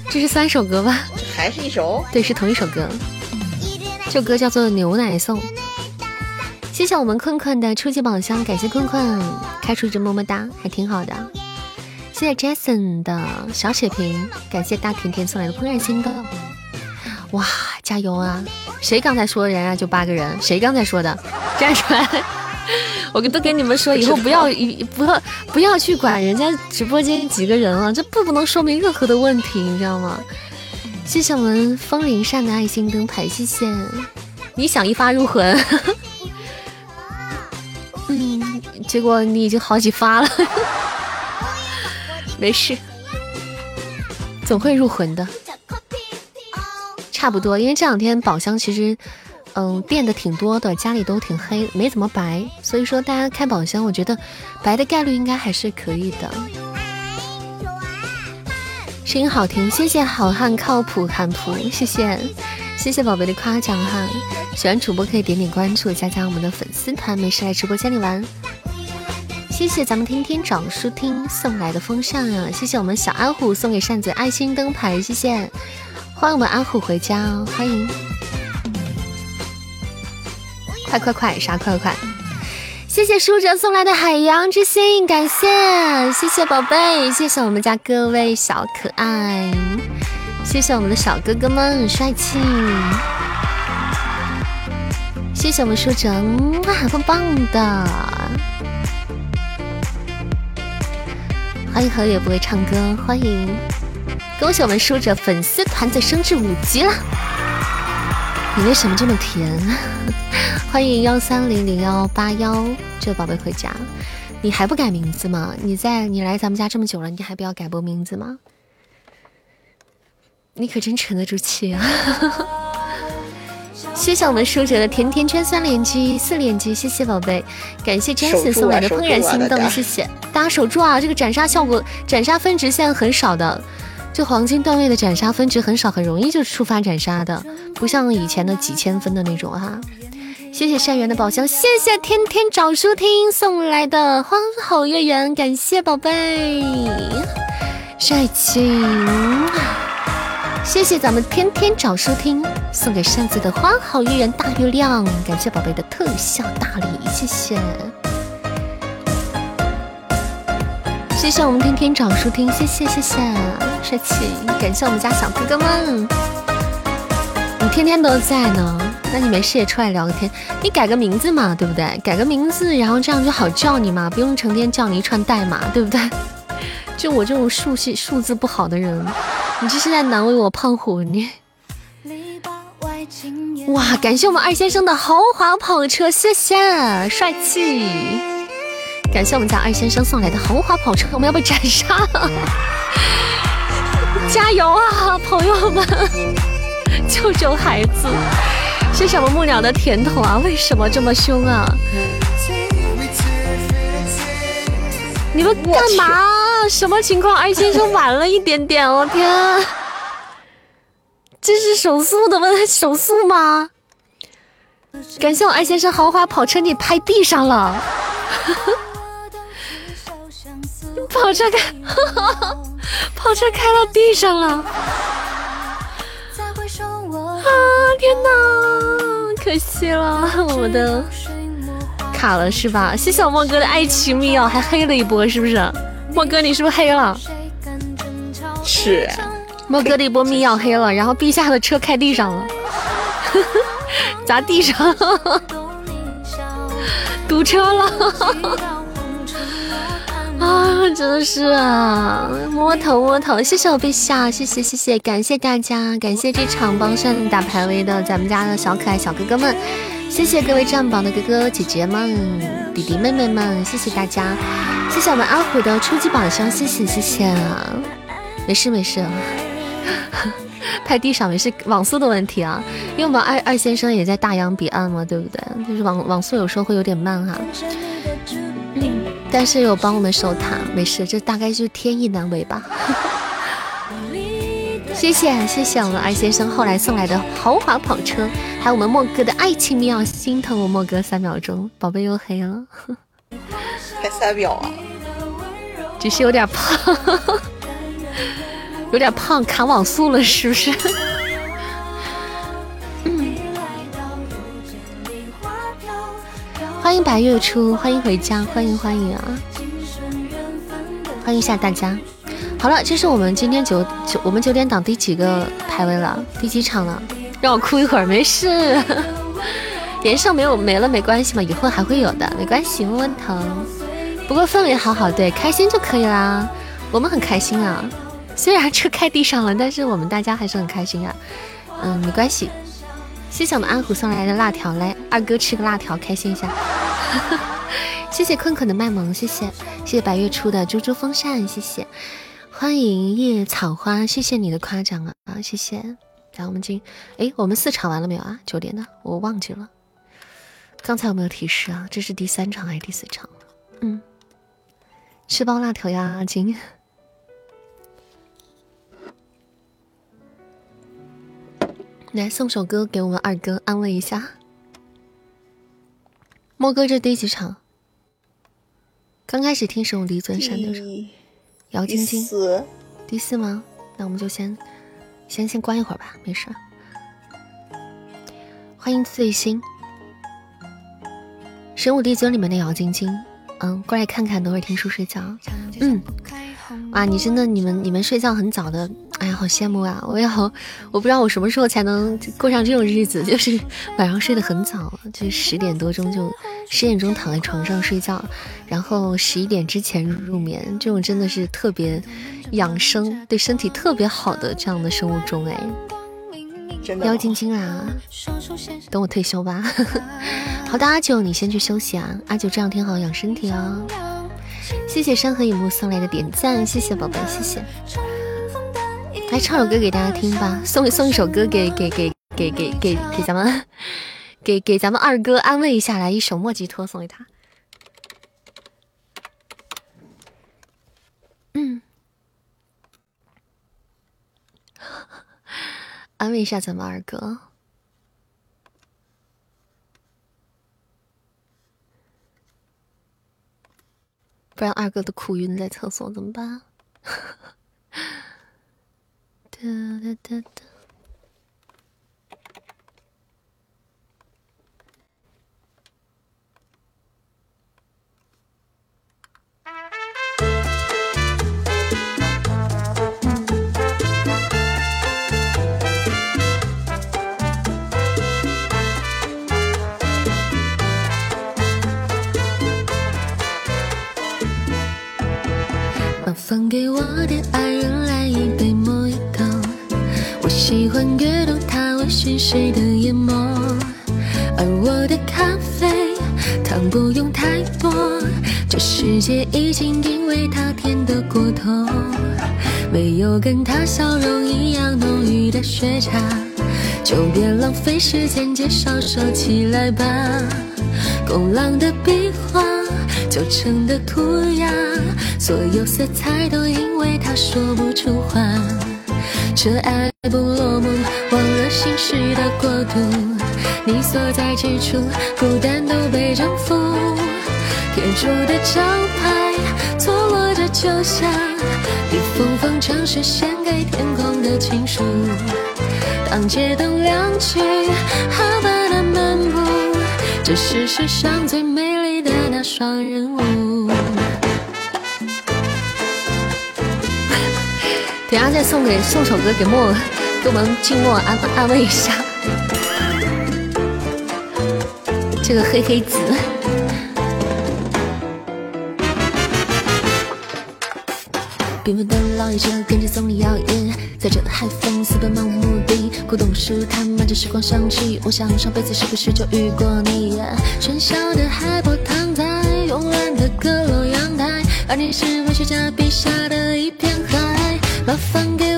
这是三首歌吧？还是一首？对，是同一首歌。这歌叫做《牛奶颂》。谢谢我们困困的初级宝箱，感谢困困开出一只么么哒，还挺好的。谢谢 Jason 的小血瓶，感谢大甜甜送来的怦然心动。哇，加油啊！谁刚才说人啊？就八个人，谁刚才说的？站出来！我都跟你们说，以后不要一不要不要去管人家直播间几个人了，这不不能说明任何的问题，你知道吗？谢谢我们风铃扇的爱心灯牌，谢谢。你想一发入魂，嗯，结果你已经好几发了，没事，总会入魂的。差不多，因为这两天宝箱其实，嗯，变得挺多的，家里都挺黑，没怎么白，所以说大家开宝箱，我觉得白的概率应该还是可以的。声音好听，谢谢好汉靠谱汉普，谢谢谢谢宝贝的夸奖哈。喜欢主播可以点点关注，加加我们的粉丝团，没事来直播间里玩。谢谢咱们天天找书听送来的风扇啊，谢谢我们小阿虎送给扇子爱心灯牌，谢谢。欢迎我们阿虎回家哦！欢迎，快快快，啥快快？谢谢舒哲送来的海洋之心，感谢谢谢宝贝，谢谢我们家各位小可爱，谢谢我们的小哥哥们帅气，谢谢我们舒哲，哇，棒棒的！欢迎何也不会唱歌，欢迎。恭喜我们输者粉丝团子升至五级了！你为什么这么甜？欢迎幺三零零幺八幺这宝贝回家，你还不改名字吗？你在你来咱们家这么久了，你还不要改播名字吗？你可真沉得住气啊！谢谢我们舒哲的甜甜圈三连击四连击，谢谢宝贝，感谢 Jason 送来的怦然心动，谢谢大家守住啊！这个斩杀效果，斩杀分值现在很少的。就黄金段位的斩杀分值很少，很容易就触发斩杀的，不像以前的几千分的那种哈。谢谢善缘的宝箱，谢谢天天找书听送来的花好月圆，感谢宝贝帅气。谢谢。咱们天天找书听送给扇子的花好月圆大月亮，感谢宝贝的特效大礼，谢谢。谢。谢我们天天找书听，谢谢谢谢。帅气，感谢我们家小哥哥们，你天天都在呢，那你没事也出来聊个天，你改个名字嘛，对不对？改个名字，然后这样就好叫你嘛，不用成天叫你一串代码，对不对？就我这种数系数字不好的人，你这是在难为我胖虎你。哇，感谢我们二先生的豪华跑车，谢谢帅气。感谢我们家二先生送来的豪华跑车，我们要被斩杀了！加油啊，朋友们，救救孩子！谢谢我们木鸟的甜筒啊，为什么这么凶啊？你们干嘛？什么情况？艾先生晚了一点点，我天！这是手速的问手速吗？感谢我艾先生豪华跑车，你拍地上了。跑车开，跑车开到地上了！啊天哪，可惜了，我的卡了是吧？谢谢我莫哥的爱情密钥，还黑了一波是不是？莫哥，你是不是黑了？是。莫哥的一波密钥黑了，然后陛下的车开地上了，砸地上，堵车了。啊，真的是啊，摸头摸头，谢谢我陛下，谢谢谢谢，感谢大家，感谢这场帮上打排位的咱们家的小可爱小哥哥们，谢谢各位占榜的哥哥姐姐们、弟弟妹妹们，谢谢大家，谢谢我们阿虎的初级榜上，谢谢谢谢啊，没事没事，拍地上没事，网速的问题啊，因为我们二二先生也在大洋彼岸嘛，对不对？就是网网速有时候会有点慢哈。但是有帮我们守塔，没事，这大概就是天意难违吧。谢谢谢谢我们二先生后来送来的豪华跑车，还有我们莫哥的爱情妙，心疼我莫哥三秒钟，宝贝又黑了，才三秒啊，只是有点胖，有点胖卡网速了，是不是？欢迎白月初，欢迎回家，欢迎欢迎啊！欢迎一下大家。好了，这是我们今天九九，我们九点档第几个排位了？第几场了？让我哭一会儿，没事。连胜没有没了没关系嘛，以后还会有的，没关系，摸摸头。不过氛围好好，对，开心就可以啦。我们很开心啊，虽然车开地上了，但是我们大家还是很开心啊。嗯，没关系。谢谢我们安虎送来的辣条，来二哥吃个辣条，开心一下。谢谢困困的卖萌，谢谢谢谢白月初的猪猪风扇，谢谢欢迎叶草花，谢谢你的夸奖啊啊，谢谢。来，我们进，哎，我们四场完了没有啊？九点的，我忘记了，刚才有没有提示啊？这是第三场还是第四场嗯，吃包辣条呀，阿金。来送首歌给我们二哥安慰一下。莫哥这第几场？刚开始听《神武第尊山》的时候，姚晶晶第四吗？那我们就先先先关一会儿吧，没事。欢迎醉心，《神武帝尊》里面的姚晶晶，嗯，过来看看，等会儿听书睡觉。嗯，哇，你真的，你们你们睡觉很早的。哎呀，好羡慕啊！我也好，我不知道我什么时候才能过上这种日子，就是晚上睡得很早，就十点多钟就十点钟躺在床上睡觉，然后十一点之前入眠，这种真的是特别养生、对身体特别好的这样的生物钟哎。妖晶晶啊，等我退休吧。好的，阿九，你先去休息啊。阿九这两天好好养身体哦。谢谢山河影幕送来的点赞，谢谢宝贝，谢谢。来唱首歌给大家听吧，送送一首歌给给给给给给给咱们，给给咱们二哥安慰一下，来一首莫吉托送给他，嗯，安慰一下咱们二哥，不然二哥都哭晕在厕所怎么办？放给我的爱人来一杯莫吉托，我喜欢阅读他微醺时的眼眸，而我的咖啡糖不用太多，这世界已经因为他甜得过头，没有跟他笑容一样浓郁的雪茄，就别浪费时间介绍，收起来吧，工廊的壁画。旧城的涂鸦，所有色彩都因为他说不出话。这爱不落幕，忘了心事的国度。你所在之处，孤单都被征服。铁铸的招牌，错落着就像一封封城市献给天空的情书。当街灯亮起，哈巴那漫步，这是世上最美双人舞 等下再送给送首歌给墨给我们静默安安慰一下。这个黑黑子。缤纷的老爷车跟着总理摇曳，在这海风私奔漫无目的，古董书摊满着时光香气。我想上辈子是不是就遇过你？喧嚣的海波躺在慵懒的阁楼阳台，而你是文学家笔下的一片海。麻烦给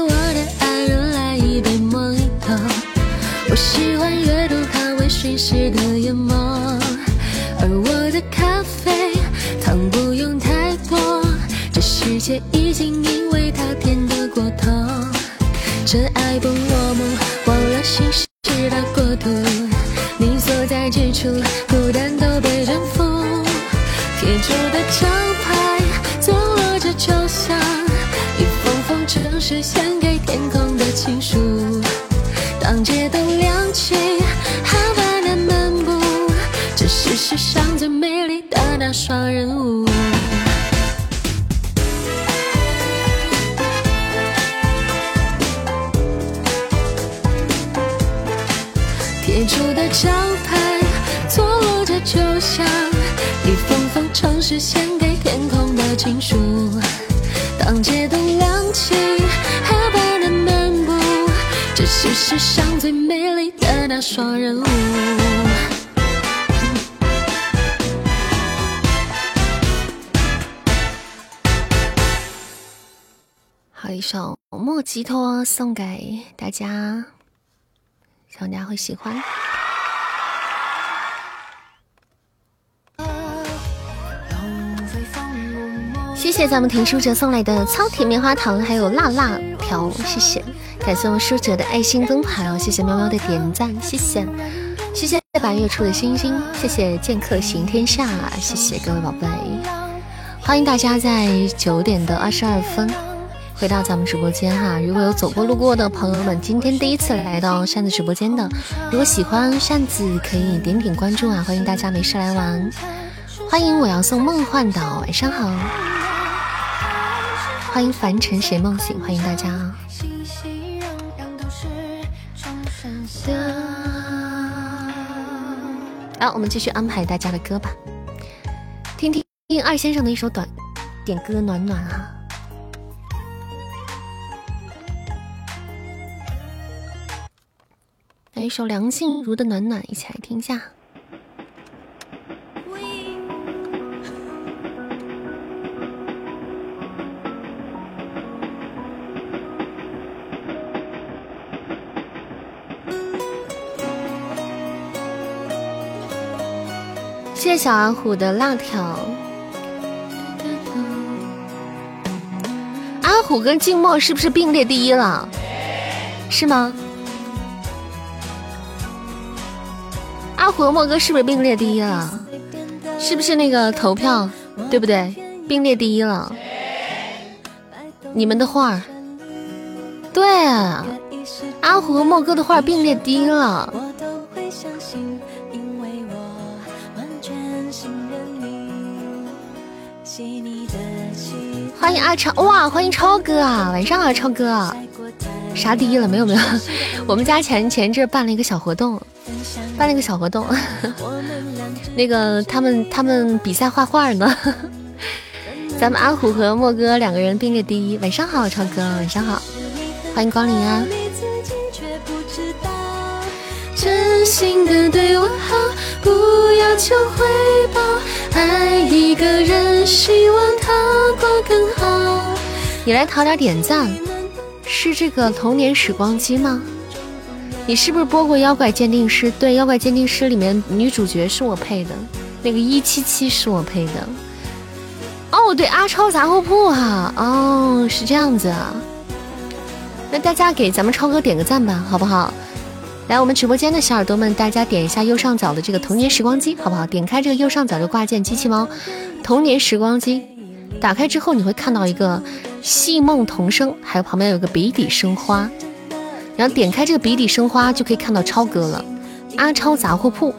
情书。送给大家。希望大家会喜欢。谢谢咱们听书哲送来的超甜棉花糖，还有辣辣条，谢谢，感谢我们书哲的爱心灯牌哦，谢谢喵喵的点赞，谢谢，谢谢白月初的星星，谢谢剑客行天下，谢谢各位宝贝，欢迎大家在九点的二十二分。回到咱们直播间哈，如果有走过路过的朋友们，今天第一次来到扇子直播间的，如果喜欢扇子，可以点点关注啊！欢迎大家没事来玩，欢迎我要送梦幻岛，晚上好，欢迎凡尘谁梦醒，欢迎大家。啊，我们继续安排大家的歌吧，听听二先生的一首短点歌暖暖啊。来一首梁静茹的《暖暖》，一起来听一下。谢谢小阿虎的辣条。阿虎跟静默是不是并列第一了？是吗？阿虎和莫哥是不是并列第一了？是不是那个投票对不对？并列第一了。你们的画，对，阿虎和莫哥的画并列第一了。欢迎阿超，哇，欢迎超哥啊！晚上好，超哥。啥第一了？没有没有，我们家前前阵办了一个小活动。办了个小活动，那个他们他们比赛画画呢，咱们阿虎和莫哥两个人并列第一。晚上好，超哥，晚上好，欢迎光临啊！真心的对我好，不要求回报，爱一个人，希望他过更好。你来讨点点赞，是这个童年时光机吗？你是不是播过《妖怪鉴定师》？对，《妖怪鉴定师》里面女主角是我配的，那个一七七是我配的。哦，对，阿超杂货铺哈，哦，是这样子啊。那大家给咱们超哥点个赞吧，好不好？来，我们直播间的小耳朵们，大家点一下右上角的这个童年时光机，好不好？点开这个右上角的挂件机器猫，童年时光机，打开之后你会看到一个戏梦童声，还有旁边有个笔底生花。然后点开这个笔底生花，就可以看到超哥了，阿超杂货铺，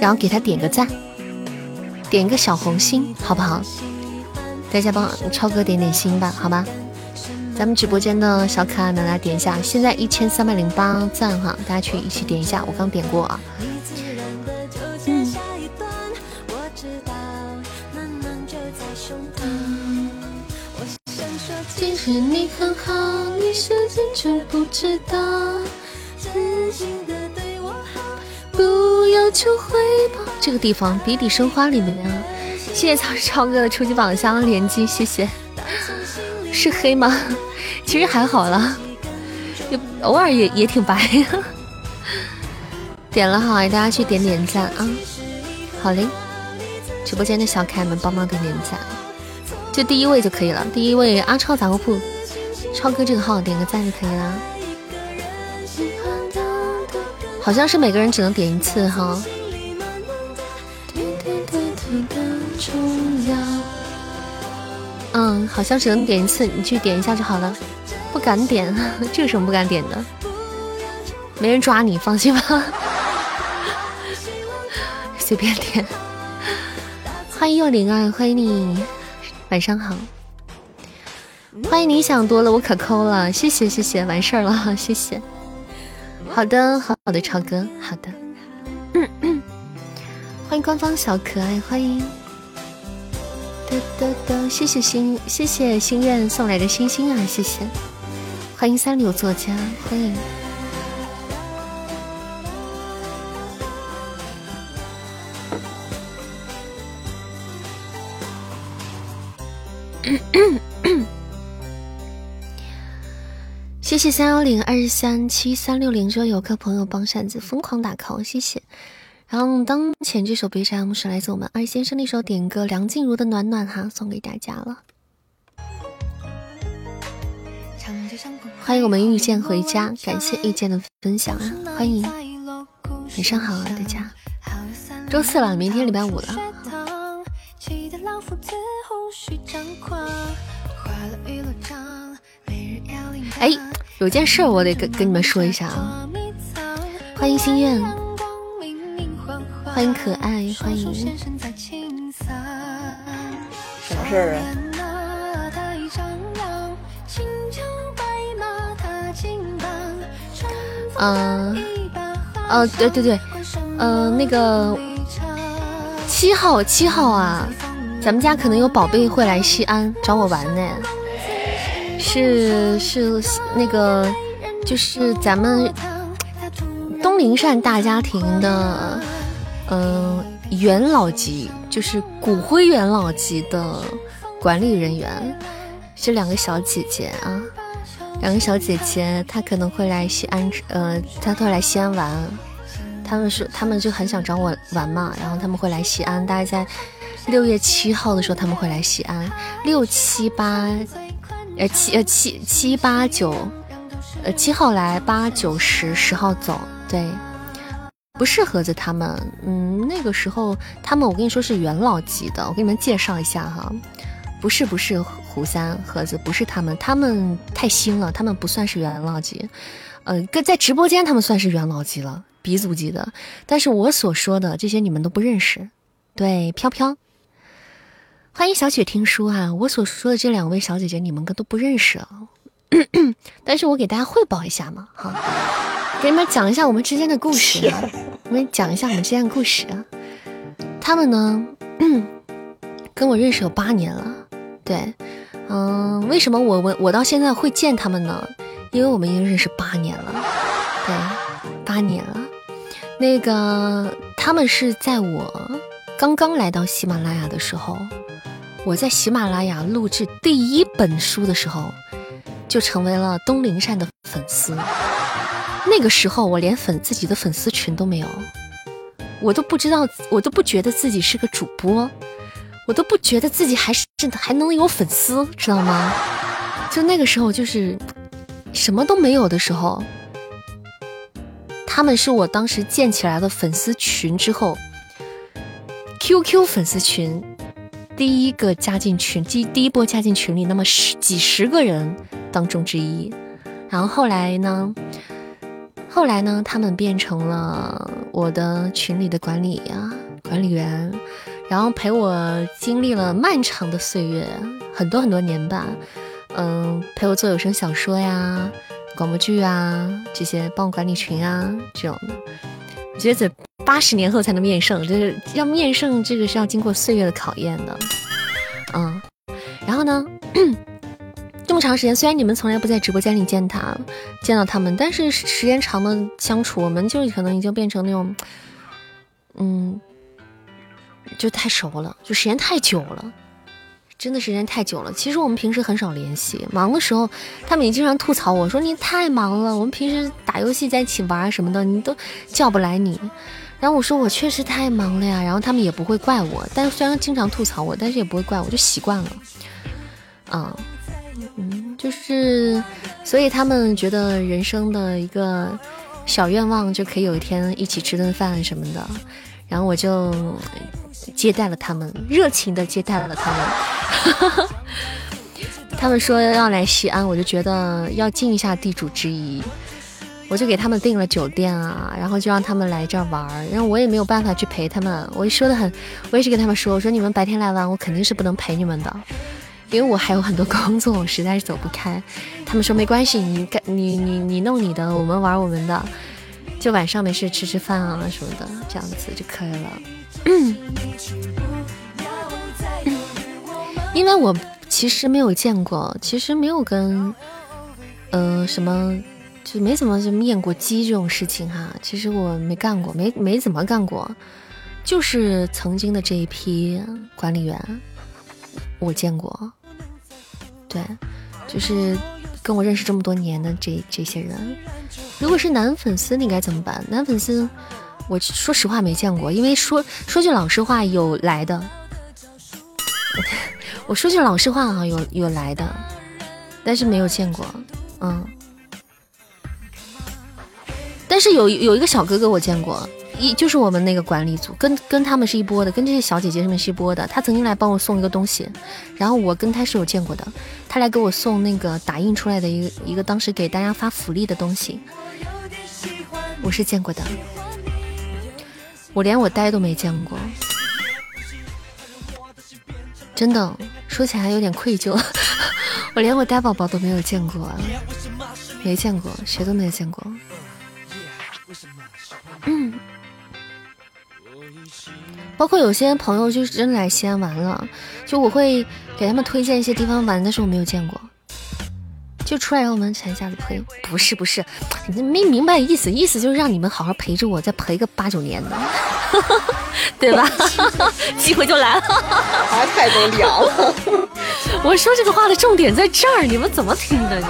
然后给他点个赞，点个小红心，好不好？大家帮超哥点点心吧，好吧？咱们直播间的小可爱们来点一下，现在一千三百零八赞哈，大家去一起点一下，我刚点过啊。其实你很好，你是真却不知道。真心的对我好不要求回报。这个地方比比生花里面啊。谢谢超超哥的初级宝箱连击，谢谢。是黑吗？其实还好了，也偶尔也也挺白。点了好，大家去点点赞啊！好嘞，直播间的小可爱们帮忙点点赞，就第一位就可以了。第一位阿超杂货铺，超哥这个号点个赞就可以了。好像是每个人只能点一次哈。嗯，好像只能点一次，你去点一下就好了。不敢点，这有什么不敢点的？没人抓你，放心吧。随便点。欢迎幼灵啊，欢迎你，晚上好。欢迎你想多了，我可抠了，谢谢谢谢，完事儿了，谢谢。好的，好好的超哥，好的。欢迎官方小可爱，欢迎。哒哒哒，谢谢心，谢谢心愿送来的星星啊，谢谢。欢迎三流作家，欢迎。谢谢三幺零二三七三六零这有个朋友帮扇子疯狂打 call，谢谢。然后当前这首 BGM 是来自我们二先生的一首点歌，梁静茹的暖暖哈，送给大家了。欢迎我们遇见回家，感谢遇见的分享啊，欢迎，晚上好啊大家。周四了，明天礼拜五了。哎，有件事我得跟跟你们说一下啊，欢迎心愿。欢迎可爱，欢迎。什么事儿啊？嗯，哦，对对对，嗯，那个七号七号啊，咱们家可能有宝贝会来西安找我玩呢。是是那个，就是咱们东林善大家庭的。嗯，元老级就是骨灰元老级的管理人员，是两个小姐姐啊，两个小姐姐，她可能会来西安，呃，她会来西安玩，他们说他们就很想找我玩嘛，然后他们会来西安，大家在六月七号的时候他们会来西安，六七八，呃七呃七七八九，呃七号来，八九十十号走，对。不是盒子他们，嗯，那个时候他们，我跟你说是元老级的，我给你们介绍一下哈，不是不是胡三盒子，不是他们，他们太新了，他们不算是元老级，呃，跟在直播间他们算是元老级了，鼻祖级的，但是我所说的这些你们都不认识，对，飘飘，欢迎小雪听书啊，我所说的这两位小姐姐你们都不认识啊，但是我给大家汇报一下嘛，哈。给你们讲一下我们之间的故事，我们讲一下我们之间的故事。他们呢，跟我认识有八年了，对，嗯，为什么我我我到现在会见他们呢？因为我们已经认识八年了，对，八年了。那个他们是在我刚刚来到喜马拉雅的时候，我在喜马拉雅录制第一本书的时候，就成为了东林善的粉丝。那个时候我连粉自己的粉丝群都没有，我都不知道，我都不觉得自己是个主播，我都不觉得自己还是真的还能有粉丝，知道吗？就那个时候就是什么都没有的时候，他们是我当时建起来的粉丝群之后，QQ 粉丝群第一个加进群，第第一波加进群里那么十几十个人当中之一，然后后来呢？后来呢，他们变成了我的群里的管理啊，管理员，然后陪我经历了漫长的岁月，很多很多年吧。嗯，陪我做有声小说呀、广播剧啊这些，帮我管理群啊这种的。觉得八十年后才能面圣，就是要面圣，这个是要经过岁月的考验的。嗯，然后呢，这么长时间，虽然你们从来不在直播间里见他，见到他们，但是时间长的相处，我们就可能已经变成那种，嗯，就太熟了，就时间太久了。真的时间太久了。其实我们平时很少联系，忙的时候他们也经常吐槽我说你太忙了。我们平时打游戏在一起玩什么的，你都叫不来你。然后我说我确实太忙了呀。然后他们也不会怪我，但虽然经常吐槽我，但是也不会怪我，就习惯了。嗯嗯，就是所以他们觉得人生的一个小愿望就可以有一天一起吃顿饭什么的。然后我就。接待了他们，热情的接待了他们。他们说要来西安，我就觉得要尽一下地主之谊，我就给他们订了酒店啊，然后就让他们来这儿玩儿。然后我也没有办法去陪他们，我说的很，我也是跟他们说，我说你们白天来玩，我肯定是不能陪你们的，因为我还有很多工作，我实在是走不开。他们说没关系，你干你你你弄你的，我们玩我们的，就晚上没事吃吃饭啊什么的，这样子就可以了。因为我其实没有见过，其实没有跟，呃，什么就没怎么就面过鸡这种事情哈。其实我没干过，没没怎么干过，就是曾经的这一批管理员，我见过。对，就是跟我认识这么多年的这这些人，如果是男粉丝，你该怎么办？男粉丝。我说实话没见过，因为说说句老实话有来的，我说句老实话啊，有有来的，但是没有见过，嗯，但是有有一个小哥哥我见过，一就是我们那个管理组，跟跟他们是一波的，跟这些小姐姐们是一波的，他曾经来帮我送一个东西，然后我跟他是有见过的，他来给我送那个打印出来的一个一个当时给大家发福利的东西，我是见过的。我连我呆都没见过，真的说起来有点愧疚。我连我呆宝宝都没有见过，没见过，谁都没有见过。嗯，包括有些朋友就是真来西安玩了，就我会给他们推荐一些地方玩，但是我没有见过。就出来让我们全家子陪，不是不是，你没明白意思，意思就是让你们好好陪着我，再陪个八九年的，对吧？机会就来了，还太多聊了。我说这个话的重点在这儿，你们怎么听的？你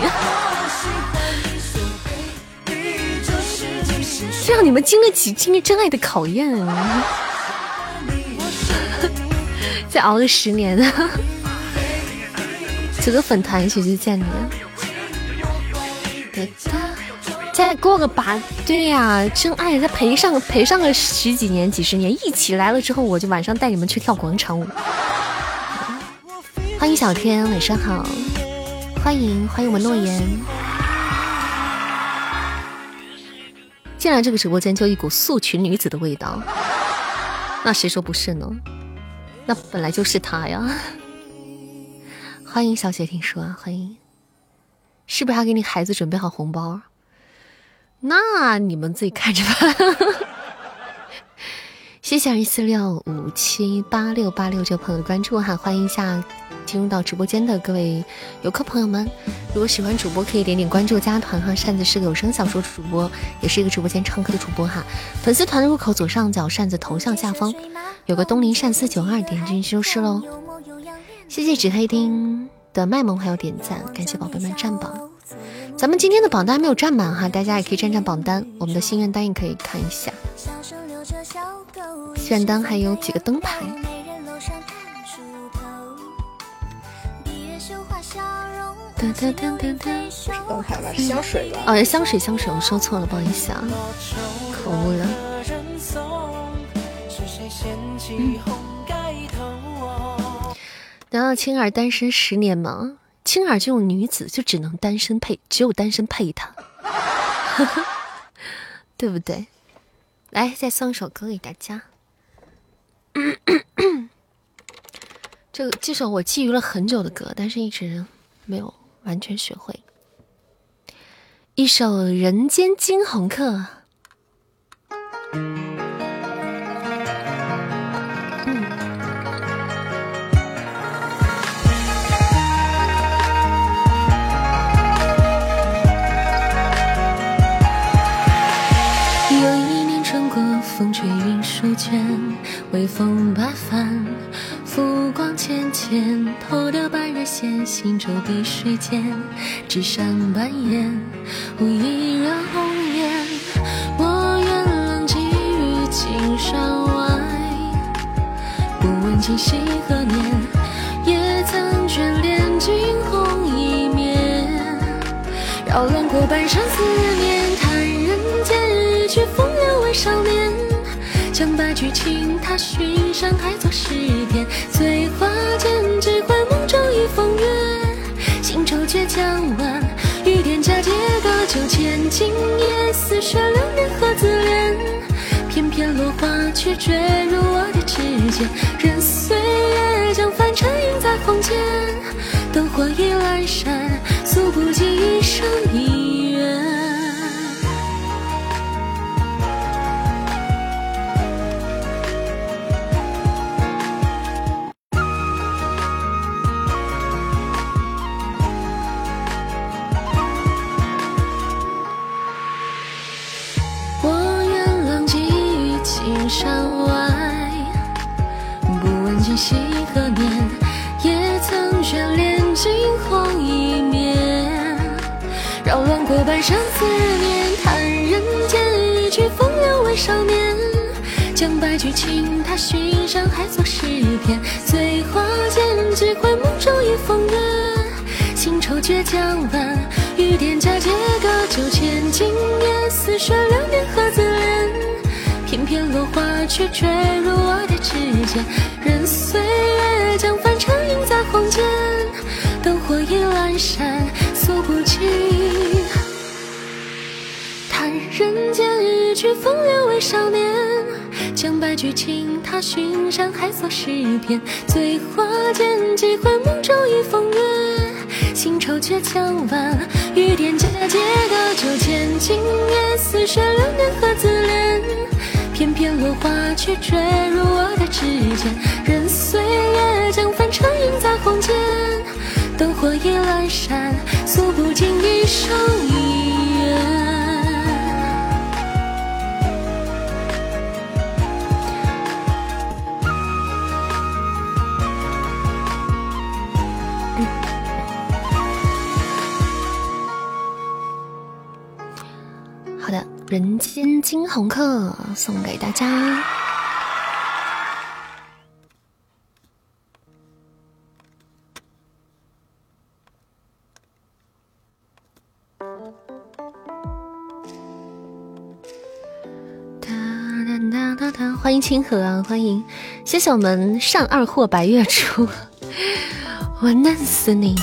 让你们经得起经历真爱的考验，再熬个十年，组个粉团一起去见你。再过个八，对呀，真爱再陪上陪上个十几年、几十年，一起来了之后，我就晚上带你们去跳广场舞。欢迎小天，晚上好，欢迎欢迎我们诺言。进来这个直播间就一股素裙女子的味道，那谁说不是呢？那本来就是她呀。欢迎小雪听说，欢迎。是不是还给你孩子准备好红包？那你们自己看着办。谢谢二四六五七八六八六这位朋友的关注哈，欢迎一下进入到直播间的各位游客朋友们。如果喜欢主播，可以点点关注加团哈。扇子是个有声小说主播，也是一个直播间唱歌的主播哈。粉丝团的入口左上角扇子头像下方有个东林扇四九二，点进去就是喽。谢谢纸黑丁。的卖萌还有点赞，感谢宝贝们占榜。咱们今天的榜单没有占满哈，大家也可以占占榜单。我们的心愿单也可以看一下，心愿单还有几个灯牌。是灯牌吧？是香水吧？哦，香水香水，我说错了，不好意思啊，口误了。难道青儿单身十年吗？青儿这种女子就只能单身配，只有单身配她，对不对？来，再送一首歌给大家。这个这首我觊觎了很久的歌，但是一直没有完全学会。一首《人间惊鸿客》。云舒卷，微风把帆，浮光浅浅，偷得半日闲，行舟碧水间，纸上半掩，无一人红颜。我愿浪迹于青山外，不问今夕何年，也曾眷恋惊鸿一面，扰乱过半生思念，叹人间一曲风流为少年，将白驹轻踏寻山海作诗篇，醉花间只会梦中一风月，新愁却将晚，雨点嫁接个九千，今夜似水流年何自怜？片片落花却坠入我的指尖，任岁月将凡尘印在红笺，灯火已阑珊，诉不尽一生一生思念，叹人间一曲风流为少年。将白驹轻踏寻山海作诗篇，醉花间几回梦中一风月。新愁倔强晚，雨点嫁接个九千，今夜似水流年何自怜？片片落花却坠入我的指尖，任岁月将凡尘印在红笺，灯火已阑珊，诉不尽。人间一曲风流为少年，将白驹轻踏寻山海作诗篇，醉花间几回梦中一风月。新愁却将晚，雨点嫁接个九千，今夜似水流年何自怜？片片落花却坠入我的指尖，任岁月将凡尘印在红笺，灯火已阑珊，诉不尽一生一愿。好的，人间惊鸿客送给大家。哒哒哒哒哒，欢迎清河啊，欢迎，谢谢我们上二货白月初，我嫩死你！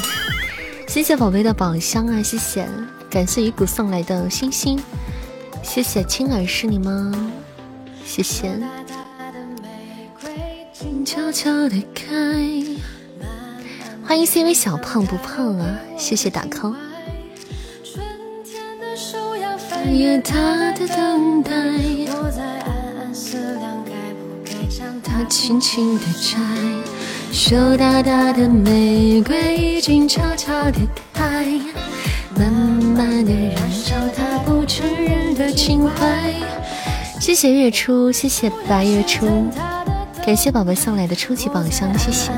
谢谢宝贝的宝箱啊，谢谢，感谢鱼骨送来的星星，谢谢青儿是你吗？谢谢。悄悄地开，欢迎 CV 小胖不胖啊，谢谢打 call。翻越他的等待，他轻轻地摘，羞答答的玫瑰已经悄悄地开，慢慢地燃不承认的情怀。谢谢月初，谢谢白月初，感谢宝宝送来的初级宝箱，谢谢。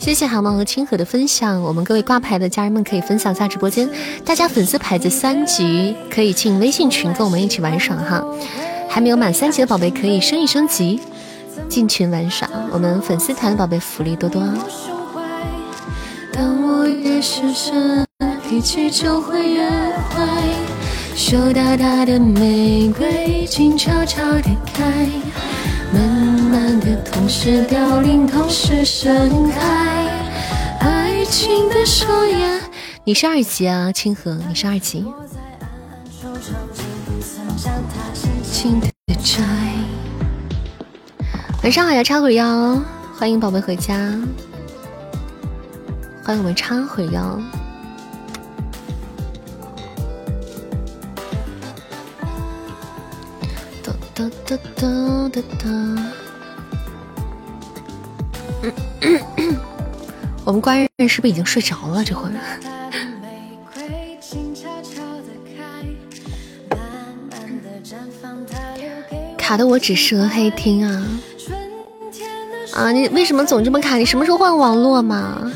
谢谢好梦和清河的分享，我们各位挂牌的家人们可以分享下直播间，大家粉丝牌子三级可以进微信群跟我们一起玩耍哈，还没有满三级的宝贝可以升一升级，进群玩耍，我们粉丝团的宝贝福利多多。当我越是深，脾气就会越坏，羞答答的玫瑰静悄悄地开。慢慢的，同时凋零，同时盛开。爱情的手眼，你是二级啊，清河，你是二级。轻的摘。晚上好呀，插会腰，欢迎宝贝回家，欢迎我们插回哟。哒哒哒哒哒哒。我们官人是不是已经睡着了？这会儿 卡的我只适合黑听啊啊！你为什么总这么卡？你什么时候换网络嘛？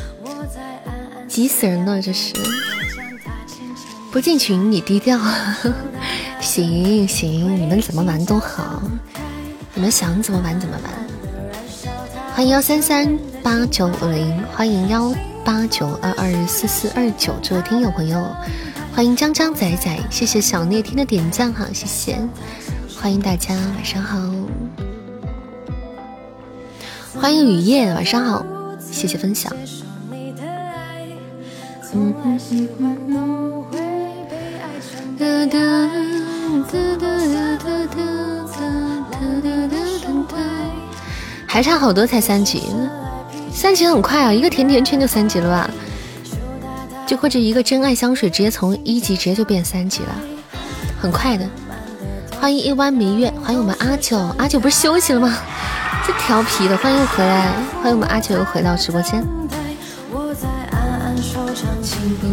急死人了，这是不进群你低调。行行，你们怎么玩都好，你们想怎么玩怎么玩。欢迎幺三三八九五零，欢迎幺八九二二四四二九这位听友朋友，欢迎江江仔仔，谢谢小聂听的点赞哈，谢谢，欢迎大家晚上好，欢迎雨夜晚上好，谢谢分享。还差好多才三级，三级很快啊，一个甜甜圈就三级了吧？就或者一个真爱香水直接从一级直接就变三级了，很快的。欢迎一弯明月，欢迎我们阿九，阿九不是休息了吗？这调皮的，欢迎回来，欢迎我们阿九又回到直播间。羞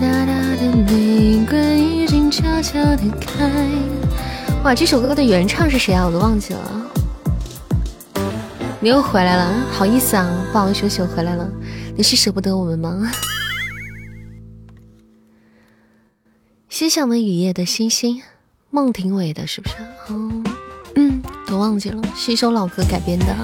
答答的玫瑰已经悄悄地开。哇，这首歌的原唱是谁啊？我都忘记了。你又回来了，好意思啊，不好休息，我回来了。你是舍不得我们吗？谢谢我们雨夜的星星，孟庭苇的是不是？哦，嗯，都忘记了，是一首老歌改编的。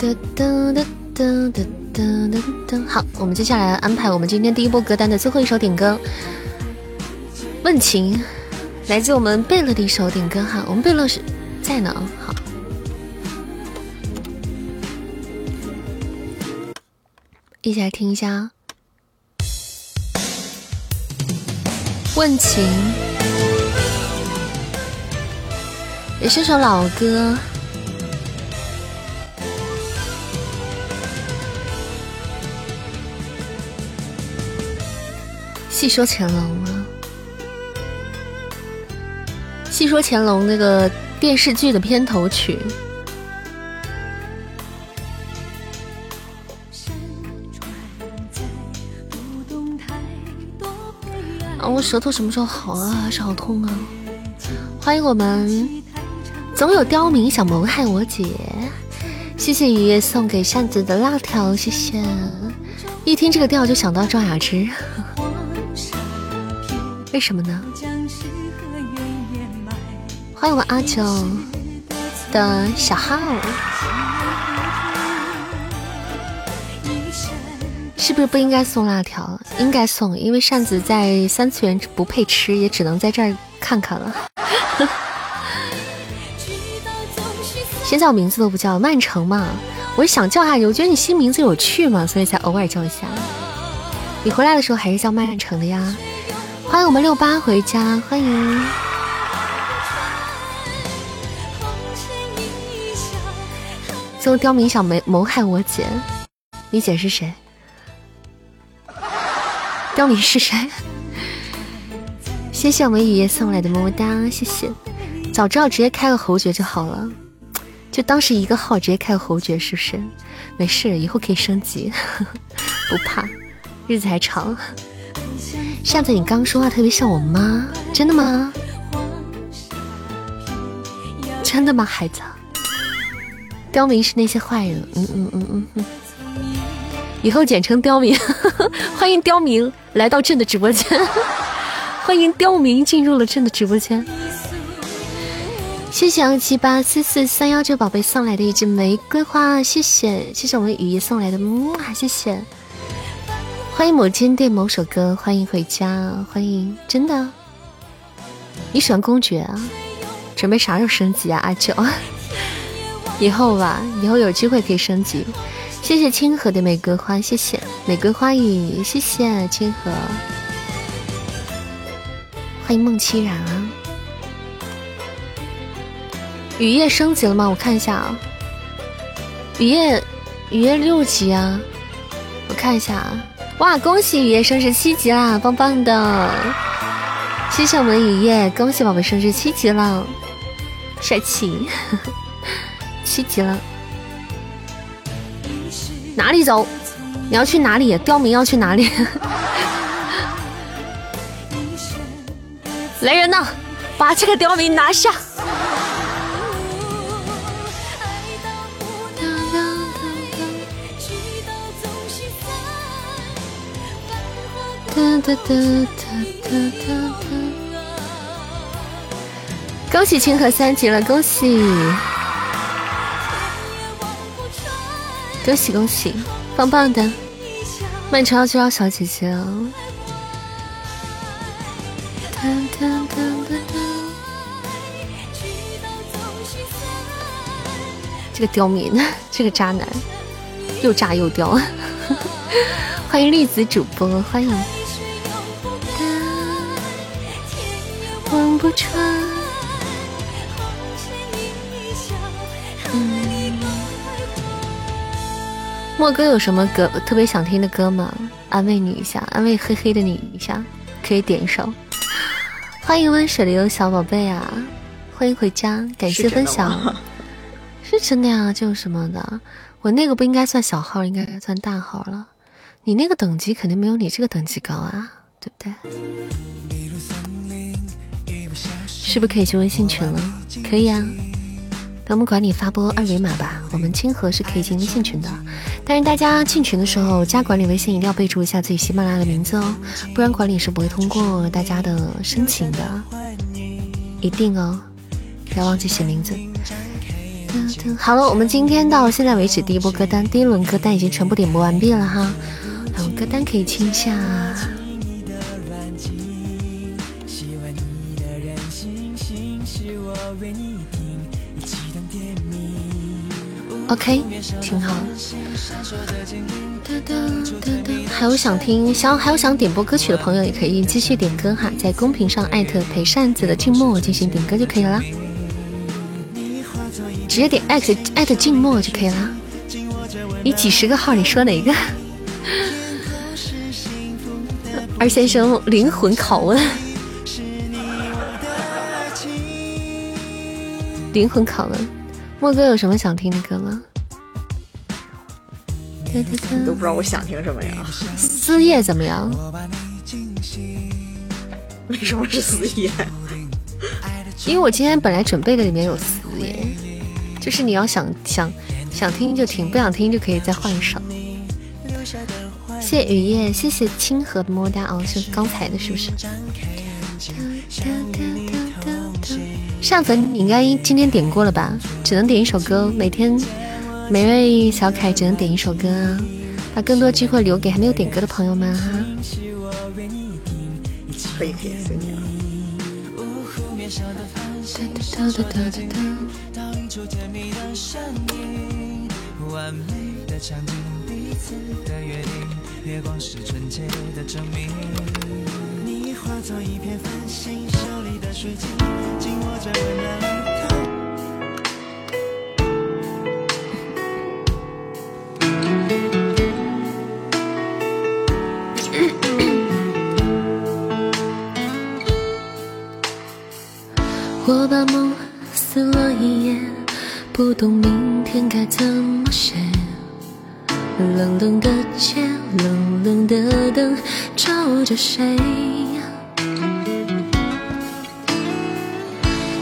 噔噔噔噔噔噔噔。好，我们接下来安排我们今天第一波歌单的最后一首点歌，《问情》，来自我们贝勒的一首点歌哈。我们贝勒是在呢，好，一起来听一下啊《问情》，也是首老歌。细说乾隆啊，细说乾隆那个电视剧的片头曲。啊，我舌头什么时候好啊？还是好痛啊！欢迎我们，总有刁民想谋害我姐。谢谢雨夜送给扇子的辣条，谢谢。一听这个调就想到赵雅芝。为什么呢？欢迎我阿九的小号，是不是不应该送辣条？应该送，因为扇子在三次元不配吃，也只能在这儿看看了。现在我名字都不叫曼城嘛，我是想叫下你，我觉得你新名字有趣嘛，所以才偶尔叫一下。你回来的时候还是叫曼城的呀。欢迎我们六八回家，欢迎。最后刁民想谋谋害我姐，你姐是谁？刁民是谁？谢谢我们雨夜送来的么么哒，谢谢。早知道直接开个侯爵就好了，就当时一个号直接开个侯爵，是不是？没事，以后可以升级，不怕，日子还长。上次，你刚说话特别像我妈，真的吗？真的吗，孩子？刁民是那些坏人，嗯嗯嗯嗯嗯，以后简称刁民。欢迎刁民来到朕的直播间，欢迎刁民进入了朕的直播间。谢谢二七八四四三幺九宝贝送来的一支玫瑰花，谢谢谢谢我们雨夜送来的，哇，谢谢。欢迎某间店某首歌，欢迎回家，欢迎真的，你喜欢公爵啊？准备啥时候升级啊？阿九，以后吧，以后有机会可以升级。谢谢谢清河的玫瑰花，谢谢玫瑰花语，谢谢清河，欢迎梦凄然啊！雨夜升级了吗？我看一下啊，雨夜雨夜六级啊，我看一下啊，哇，恭喜雨夜升至七级啦，棒棒的！谢谢我们雨夜，恭喜宝贝升至七级了，帅气，七级了。哪里走？你要去哪里？刁民要去哪里？来人呐，把这个刁民拿下！哒哒哒哒哒哒恭喜清河三级了，恭喜！恭喜恭喜，棒棒的！曼城要去要小姐姐哦。这个刁民，这个渣男，又渣又刁。欢迎栗子主播，欢迎。不穿。莫哥有什么歌特别想听的歌吗？安慰你一下，安慰黑黑的你一下，可以点一首。欢迎温水流小宝贝啊，欢迎回家，感谢分享。是真的呀，这有什么的？我那个不应该算小号，应该算大号了。你那个等级肯定没有你这个等级高啊，对不对？是不是可以去微信群了？可以啊。等我们管理发播二维码吧，我们清河是可以进微信群的，但是大家进群的时候加管理微信一定要备注一下自己喜马拉雅的名字哦，不然管理是不会通过大家的申请的，一定哦，不要忘记写名字。好了，我们今天到现在为止第一波歌单，第一轮歌单已经全部点播完毕了哈，然后歌单可以清一下。OK，挺好。还有想听想还有想点播歌曲的朋友，也可以继续点歌哈，在公屏上艾特陪扇子的静默进行点歌就可以了。直接点艾特艾特静默就可以了。你几十个号，你说哪个？二先生灵魂拷问，灵魂拷问。莫哥有什么想听的歌吗？你都不知道我想听什么呀。思夜怎么样？为什么是思夜？因为我今天本来准备的里面有思夜，就是你要想想想听就听，不想听就可以再换一首。谢谢雨夜，谢谢清河的么哒哦，是刚才的，是不是？上粉你应该今天点过了吧？只能点一首歌，每天每位小凯只能点一首歌啊，把更多机会留给还没有点歌的朋友们哈。可以可以，随你了。化作一片繁星，手里的水晶紧握着温暖的痛。我把梦撕了一页，不懂明天该怎么写。冷冷的街，冷冷的灯，照着谁？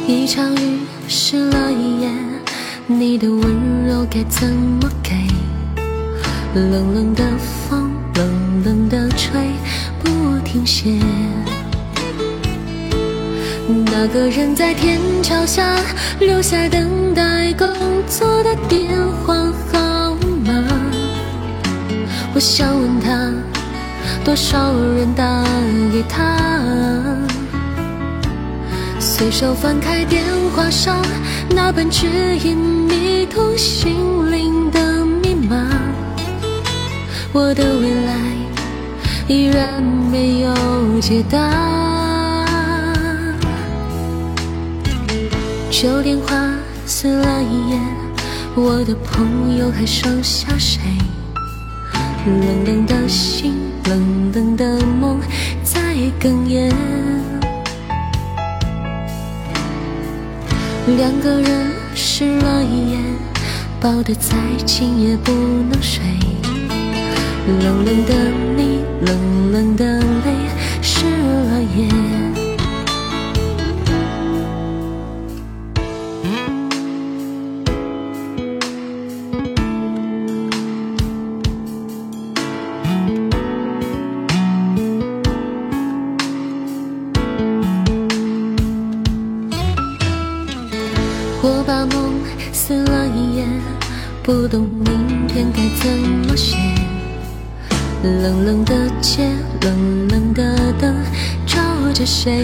一场雨湿了一夜，你的温柔该怎么给？冷冷的风，冷冷的吹，不停歇。那个人在天桥下留下等待工作的电话号码，我想问他，多少人打给他？随手翻开电话上那本指引迷途心灵的密码，我的未来依然没有解答。旧电话撕了一页，我的朋友还剩下谁？冷冷的心，冷冷的梦在哽咽。两个人湿了一夜，抱得再紧也不能睡。冷冷的你，冷冷的泪，湿了眼。谁？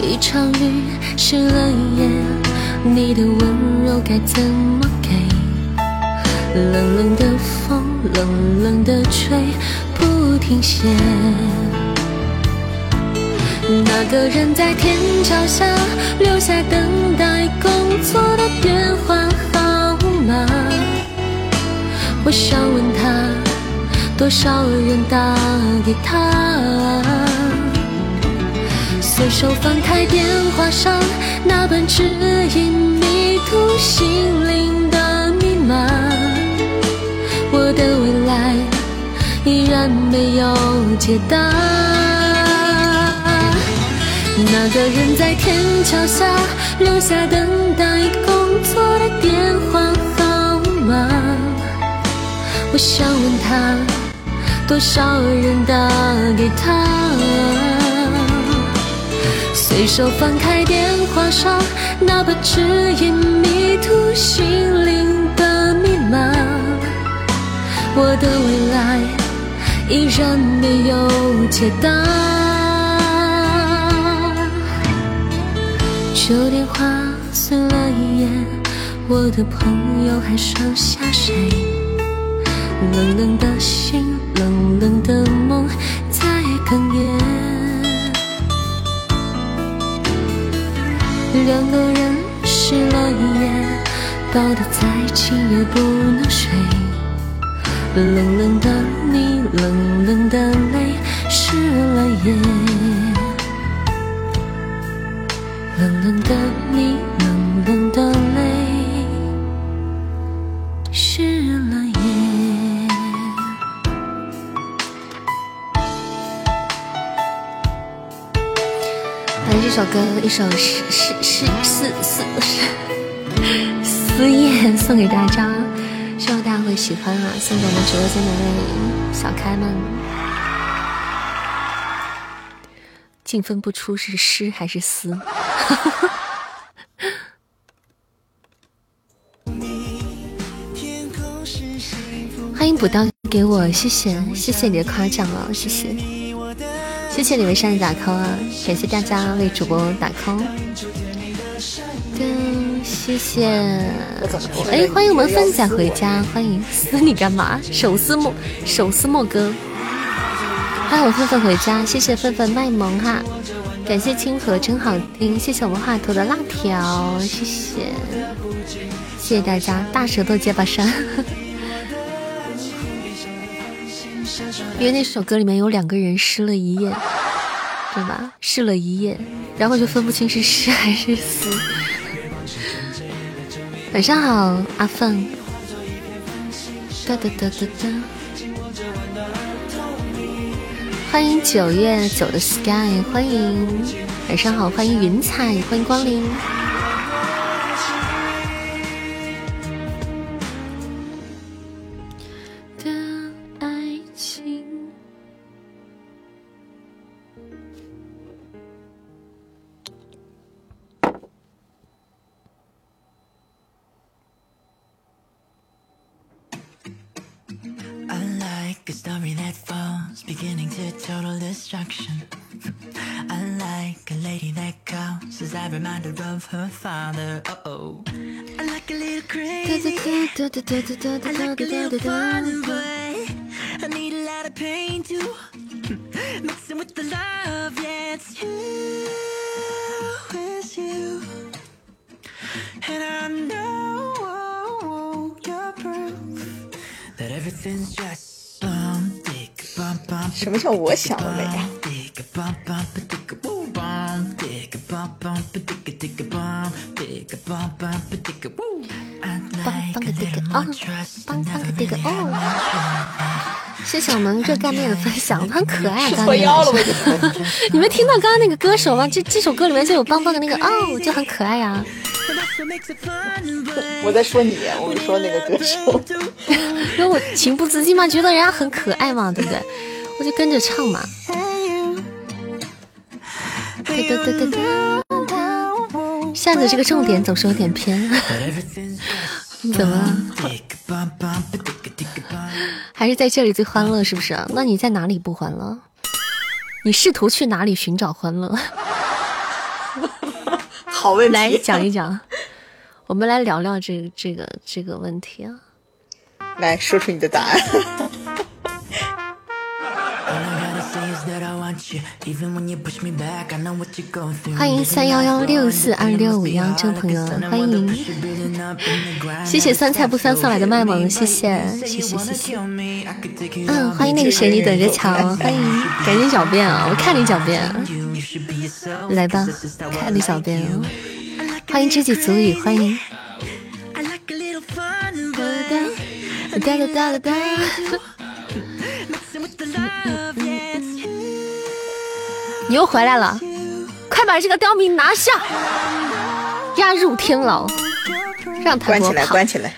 一场雨湿了一夜，你的温柔该怎么给？冷冷的风，冷冷的吹，不停歇。那个人在天桥下留下等待工作的电话号码，我想问他，多少人打给他？随手翻开电话上那本指引迷途心灵的密码，我的未来依然没有解答。那个人在天桥下留下等待工作的电话号码，我想问他，多少人打给他？随手翻开电话上那本指引迷途心灵的密码，我的未来依然没有解答。旧电话撕了一页，我的朋友还剩下谁？冷冷的心，冷冷的梦在哽咽。两个人湿了一夜，抱得再紧也不能睡。冷冷的你，冷冷的泪，湿了眼。冷冷的一首诗诗诗诗诗诗思夜送给大家，希望大家会喜欢啊！送给我们直播间的位小开们，竟分不出是诗还是思。欢迎补刀给我，谢谢谢谢你的夸奖啊，谢谢谢谢你们上的打 call 啊，感谢大家为主播打 call。谢谢，哎，欢迎我们凤仔回家，欢迎撕你干嘛？手撕莫手撕莫哥，欢迎我奋奋回家，谢谢奋奋卖萌哈。感谢清河真好听，谢谢我们画图的辣条，谢谢，谢谢大家，大舌头结巴山。因为那首歌里面有两个人湿了一夜，对吧？湿了一夜，然后就分不清是湿还是思。晚上好，阿凤。哒哒哒哒哒。欢迎九月九的 sky，欢迎晚上好，欢迎云彩，欢迎光临。of her father. Uh-oh. I like a little crazy. I like a little fun, but I need a lot of pain too. Mixing with the love, yeah, it's you, it's you. And I know you're proof that everything's just bum, dick, bum, bum, 什么叫我想的美？ bum, bum, bum, bum, bum, woo. I'd 棒 like 棒 a 的棒棒哦。谢谢我们热干面的分享，很可爱啊！刚刚错腰了，那我你们听到刚刚那个歌手吗？这这首歌里面就有棒棒的那个哦，就很可爱呀、And that's what makes it fun, but 我在说你，我没说那个歌手。因为我情不自禁嘛，觉得人家很可爱嘛，对不对？我就跟着唱嘛。哒哒哒哒哒哒。扇子这个重点总是有点偏，怎么了？还是在这里最欢乐，是不是？那你在哪里不欢乐？你试图去哪里寻找欢乐？好问题，来讲一讲，我们来聊聊这个这个这个问题啊。来说出你的答案。欢迎三幺幺六四二六五幺这位朋友，欢迎，谢谢酸菜不酸送来的卖萌，谢谢谢谢谢谢。嗯，欢迎那个谁，你等着瞧，欢迎，赶紧狡辩啊！我看你狡辩，来吧，看你狡辩啊！欢迎知己足矣，欢迎。哒哒哒哒哒，你又回来了，快把这个刁民拿下，押入天牢，让他关起来。关起来。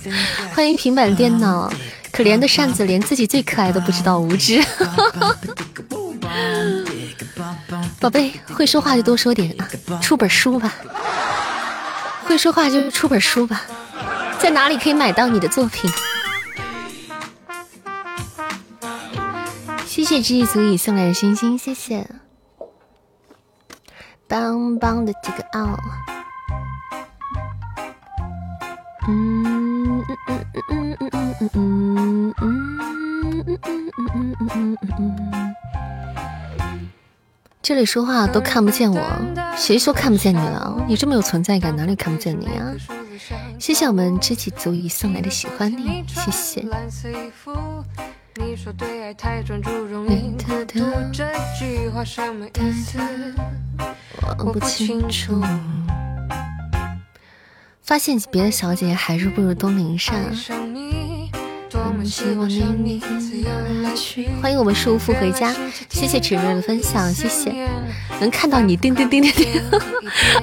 欢迎平板电脑，可怜的扇子连自己最可爱都不知道，无知。宝贝，会说话就多说点啊，出本书吧。会说话就出本书吧，在哪里可以买到你的作品？谢谢知意足以送来的星星，谢谢。棒棒的这个奥。嗯嗯嗯嗯嗯嗯嗯嗯嗯嗯嗯嗯嗯嗯。这里说话都看不见我，谁说看不见你了？你这么有存在感，哪里看不见你啊？谢谢我们知己足以送来的喜欢你，谢谢。你说对爱太专注，容易孤独。这句话什么意思？我不清楚。发现别的小姐姐还是不如东林善。希望有你。欢迎我们舒服回家，谢谢纸瑞的分享，谢谢。能看到你，叮叮叮叮叮，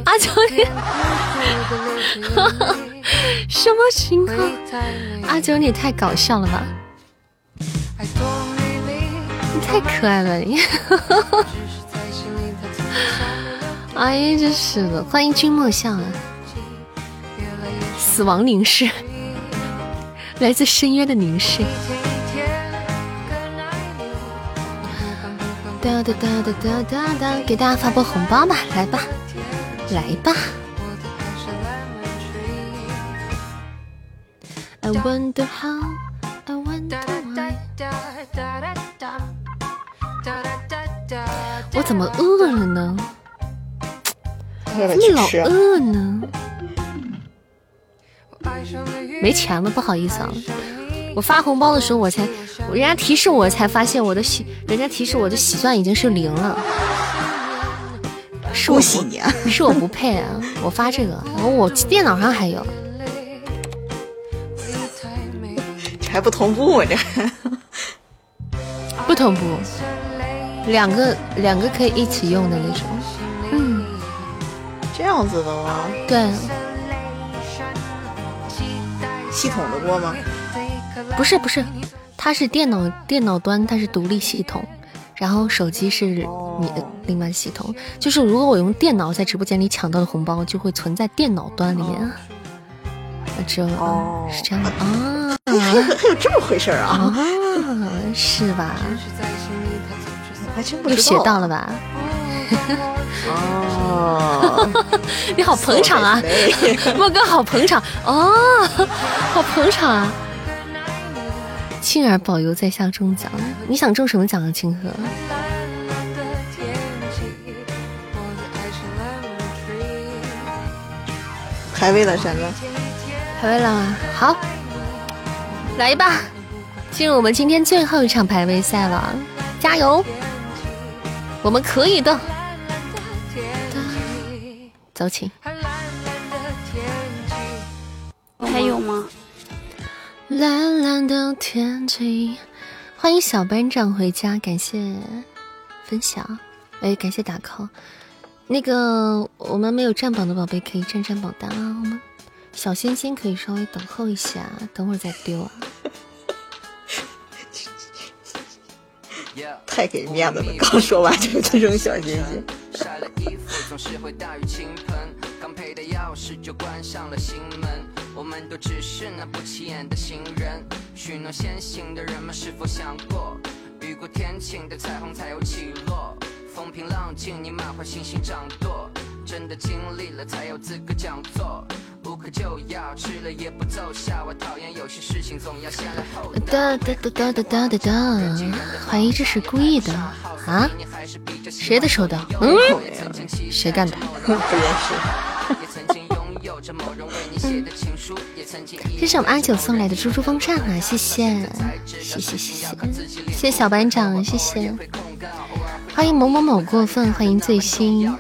阿九你 什么情况？阿九你也太搞笑了吧！你太可爱了你！哎呀，真是的！欢迎君莫笑啊！死亡凝视，来自深渊的凝视。哒哒哒哒哒哒哒，给大家发波红包吧，来吧，来吧。I wonder how, 我怎么饿了呢？快点怎么老。饿呢？没钱了，不好意思啊。我发红包的时候，我才，人家提示我才发现我的喜，人家提示我的喜钻已经是零了。是我恭喜你啊！是我不配啊！我发这个，然后我电脑上还有，还不同步啊这还。不同步，两个两个可以一起用的那种。嗯，这样子的吗？对，系统的过吗？不是不是，它是电脑电脑端，它是独立系统，然后手机是你的另外系统。就是如果我用电脑在直播间里抢到的红包，就会存在电脑端里面。啊，知道了，哦是这样的啊还有 这么回事儿啊？啊，是吧？还真不又学知道。到了吧？哦，你好捧场啊，莫哥好捧场哦，好捧场啊！青儿保佑在下中奖，你想中什么奖啊，清河？排位了，闪哥，排位了吗？好，来吧，进入我们今天最后一场排位赛了，加油！我们可以的，走起。还有吗？蓝蓝的天气，欢迎小班长回家，感谢分享，哎，感谢打 call。那个我们没有占榜的宝贝可以占占榜单啊，我们小星星可以稍微等候一下，等会儿再丢啊。太给面子了，刚说完就就扔小心心。钥匙就关上了心门我们都只是那不起眼的行人，许诺先行的人们是否想过，雨过天晴的彩虹才有起落，风平浪静你满怀信心掌舵，真的经历了才有资格讲座。无可救药，吃了也不奏效。我讨厌有些事情总要先来后到。哒哒哒哒哒哒哒，怀疑这是故意的啊？谁的手刀？嗯？谁干的？不认识。这是我们阿九送来的猪猪风扇啊，谢谢，谢谢谢谢，谢谢小班长，谢谢，欢迎某某某过分，欢迎最新，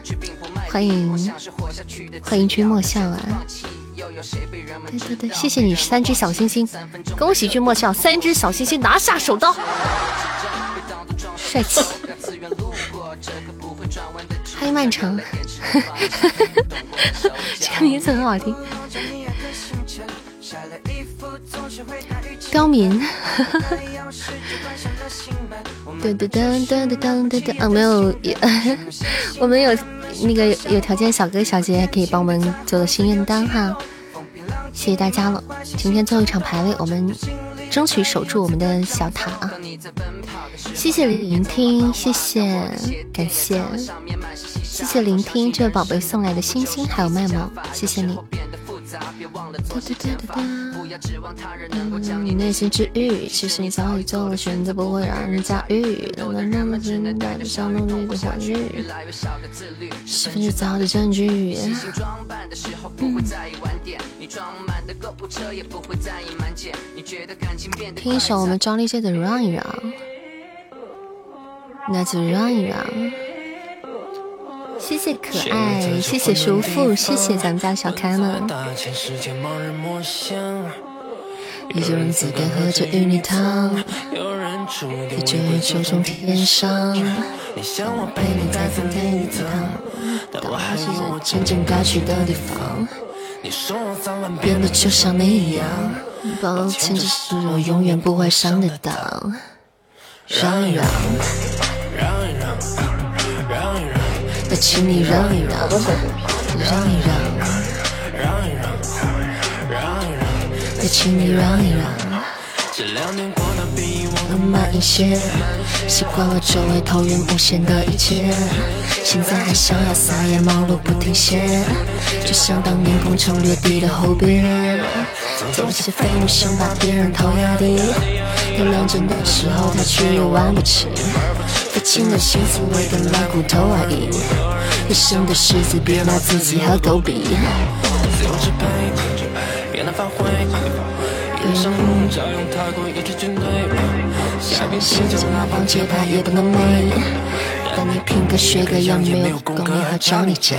欢迎欢迎君莫笑啊，对对对，谢谢你三只小星星，恭喜君莫笑三只小星星拿下手刀，帅气，欢迎曼城，这个名字很好听。高明，噔噔噔噔噔噔噔噔，啊，没有，我们有那个有,条件小哥小姐可以帮我们做个心愿单哈，谢谢大家了，今天最后一场排位，我们争取守住我们的小塔啊，谢谢聆听，谢谢感谢，谢谢聆听这位宝贝送来的星星还有麦芒，谢谢你。你内心治愈。其实你早已做了选择不会让人驾驭。有那么简单带着就努力的律。十分之早的证据听一首我们张丽姐的 run run 那就 run run 谢谢可爱，谢谢叔父，谢谢咱们家小开们。你就让子弹喝着汤，我陪你在风天一趟，但我还是在真正该去的地方。你说我早晚变得就像你一样，抱歉，这是我永远不会上的当。让一让，让一让。让一让，让一让，让一让，让一让，再请你让一让。这两年过得比以往的慢一些，习惯了周围投影无限的一切，现在还想要撒野忙碌不停歇，就像当年攻城略地的后边，总是废物想把别人头压低，太认真的时候他却又玩不起。再轻的心思为个烂骨头而已。一生的狮子，别拿自己和狗比。自由支配，别难发挥。遇上路，照样太过，一支军队。下边世界哪方节拍也不能美。但你拼个学个样，没有功力和找你借。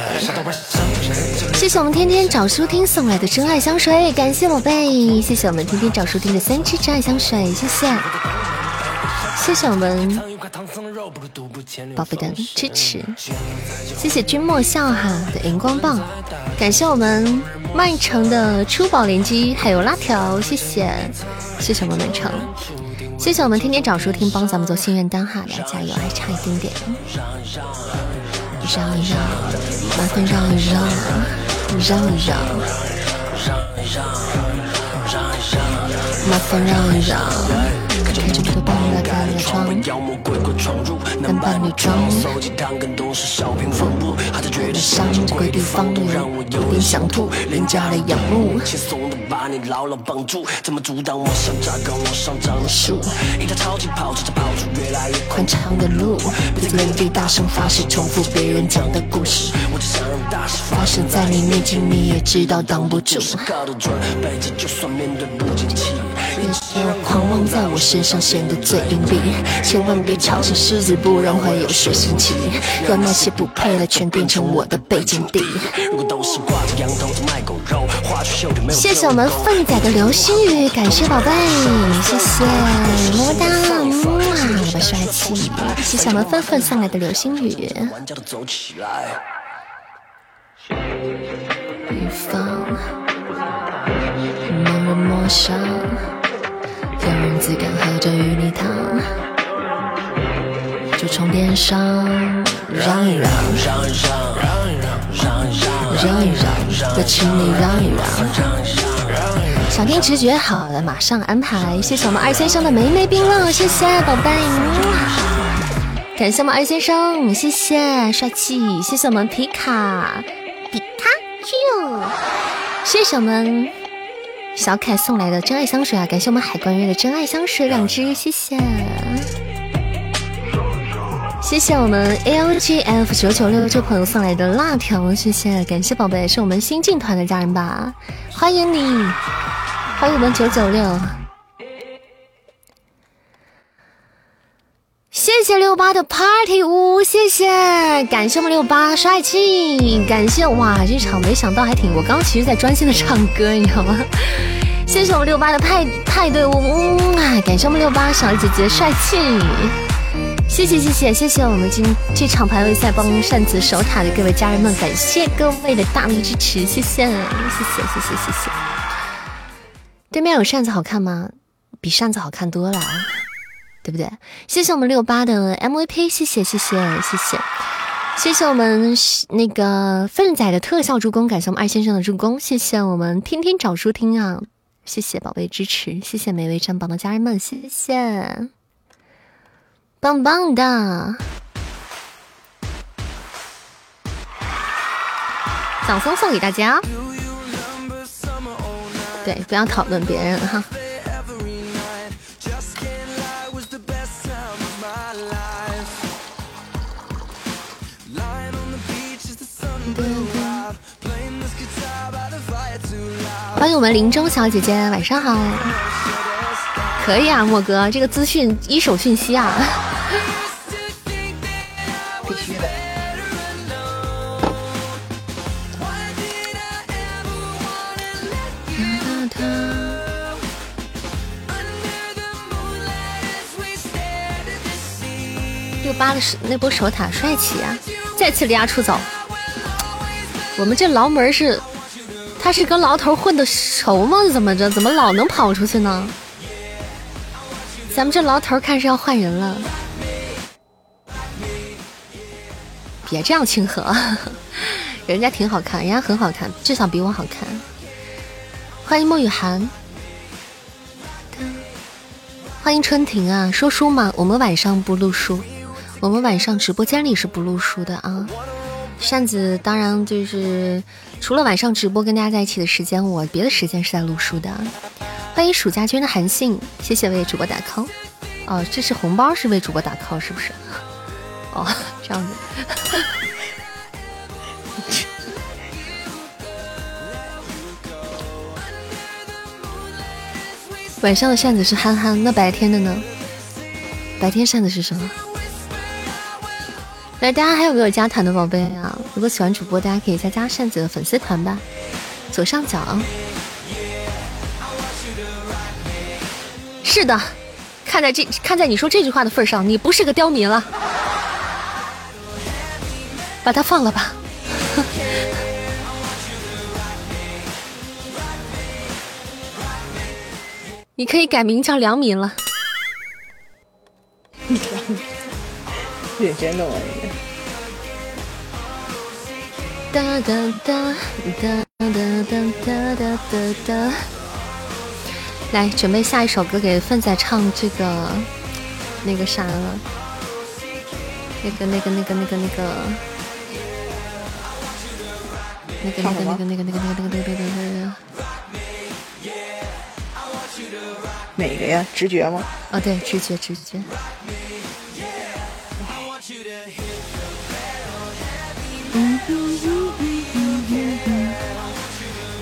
谢谢我们天天找书听送来的真爱香水，感谢宝贝。谢谢我们天天找书听的三支真爱香水，谢谢。谢谢我们宝贝的支持，谢谢君莫笑哈的荧光棒，感谢我们曼城的出宝连击，还有辣条，谢谢，谢谢我们曼城，谢谢我们天天找书听帮咱们做心愿单哈，来加油，还差一丁点，让一让，麻烦让一让，让一让，让一让，麻烦让一让。开着破玻璃盖了窗，男扮女装，我的伤鬼地方有点想吐，廉价的仰慕。把你牢牢绑住，怎么阻挡我想扎根往上长的树？一条超级跑车在跑出越来越宽敞的路，别在原地大声发誓重复别人讲的故事。我只想让大事发生在你面前，你也知道挡不住。高度准备着，就算面对不景气，让狂妄在我身上显得最隐蔽。千万别吵醒狮子，不然会有血腥气。让那些不配的全变成我的背景地。如果都是挂着羊头在卖狗肉，花去秀就没有。谢谢我们。凤仔的流星雨，感谢宝贝，谢谢，么么哒，哇，我的帅气，谢谢我们芬芬送来的流星雨。有人自敢喝着芋泥汤，就充电上，让一让，让一让，让一让，让一让，再请你让一让。想听直觉，好的，马上安排。谢谢我们二先生的梅梅冰乐，谢谢宝贝。感谢我们二先生，谢谢帅气。谢谢我们皮卡皮卡丘，谢谢我们小凯送来的真爱香水啊！感谢我们海关月的真爱香水两支，谢谢。谢谢我们 L G F 九九六这朋友送来的辣条，谢谢，感谢宝贝，是我们新进团的家人吧？欢迎你。欢迎我们九九六，谢谢六八的 party 舞，谢谢，感谢我们六八帅气，感谢哇，这场没想到还挺，我刚刚其实在专心的唱歌，你知道吗？谢谢我们六八的派派对舞，啊，感谢我们六八小姐姐帅气，谢谢谢谢谢谢我们今这场排位赛帮扇子守塔的各位家人们，感谢各位的大力支持，谢谢谢谢谢谢谢谢。对面有扇子好看吗？比扇子好看多了，对不对？谢谢我们六八的 MVP，谢谢谢谢谢谢，谢谢我们那个粪仔的特效助攻，感谢我们二先生的助攻，谢谢我们天天找书听啊，谢谢宝贝支持，谢谢每位站榜的家人们，谢谢，棒棒的，掌声送给大家。对，不要讨论别人哈。欢迎我们林中小姐姐，晚上好。可以啊，莫哥，这个资讯一手讯息啊。八的是那波守塔帅气啊！再次离家出走。我们这牢门是，他是跟牢头混的熟吗？怎么着？怎么老能跑出去呢？咱们这牢头看是要换人了。别这样亲和，人家挺好看，人家很好看，至少比我好看。欢迎莫雨涵，欢迎春婷啊！说书吗？我们晚上不录书。我们晚上直播间里是不录书的啊，扇子当然就是除了晚上直播跟大家在一起的时间，我别的时间是在录书的。欢迎暑假君的韩信，谢谢为主播打 call。哦，这是红包是为主播打 call 是不是？哦，这样子。晚上的扇子是憨憨，那白天的呢？白天扇子是什么？来，大家还有没有加团的宝贝啊？如果喜欢主播，大家可以再加扇子的粉丝团吧，左上角。是的，看在这看在你说这句话的份上，你不是个刁民了，把他放了吧。你可以改名叫良民了。认真的玩哒哒哒哒哒哒哒哒哒哒。来，准备下一首歌给奋仔唱这个那个啥了，那个那个那个那个那个那个那个那个那个那个那个那个那个那个哪个呀？直觉吗？哦，对，直觉直觉。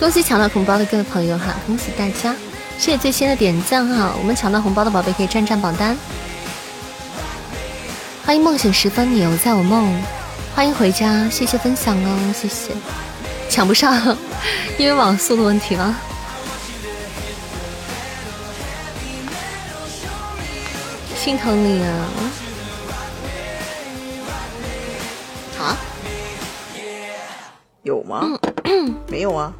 恭喜抢到红包的各位朋友哈！恭喜大家！谢谢最新的点赞哈！我们抢到红包的宝贝可以占占榜单。欢迎梦醒时分，你又在我梦。欢迎回家，谢谢分享哦，谢谢。抢不上，因为网速的问题吗？心疼你啊！啊？有吗？没有啊。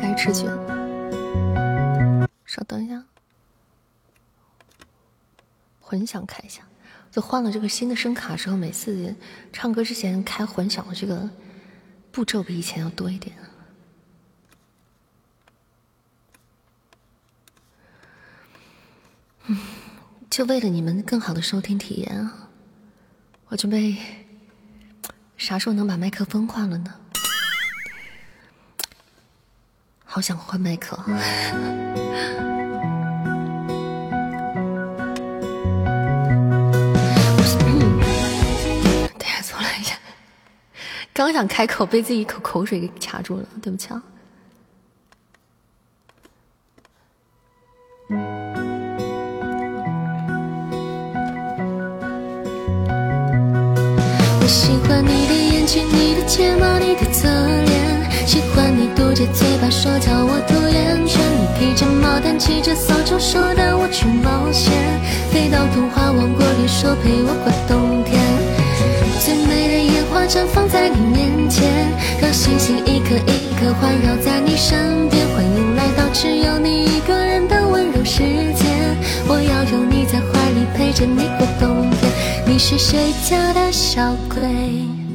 还是直觉？稍等一下，混响开一下。就换了这个新的声卡之后，每次唱歌之前开混响的这个。步骤比以前要多一点，嗯，就为了你们更好的收听体验啊，我准备啥时候能把麦克风换了呢？好想换麦克。刚想开口，被自己一口口水给卡住了，对不起啊！我喜欢你的眼睛，你的睫毛，你的侧脸，喜欢你嘟着嘴巴说叫我读厌倦。你披着毛毯，骑着扫帚，说带我去冒险，飞到童话王国里，说陪我过冬天。最美的烟花绽放在你面前，让星星一颗一颗环绕在你身边。欢迎来到只有你一个人的温柔世界，我要拥你在怀里，陪着你过冬天。你是谁家的小鬼？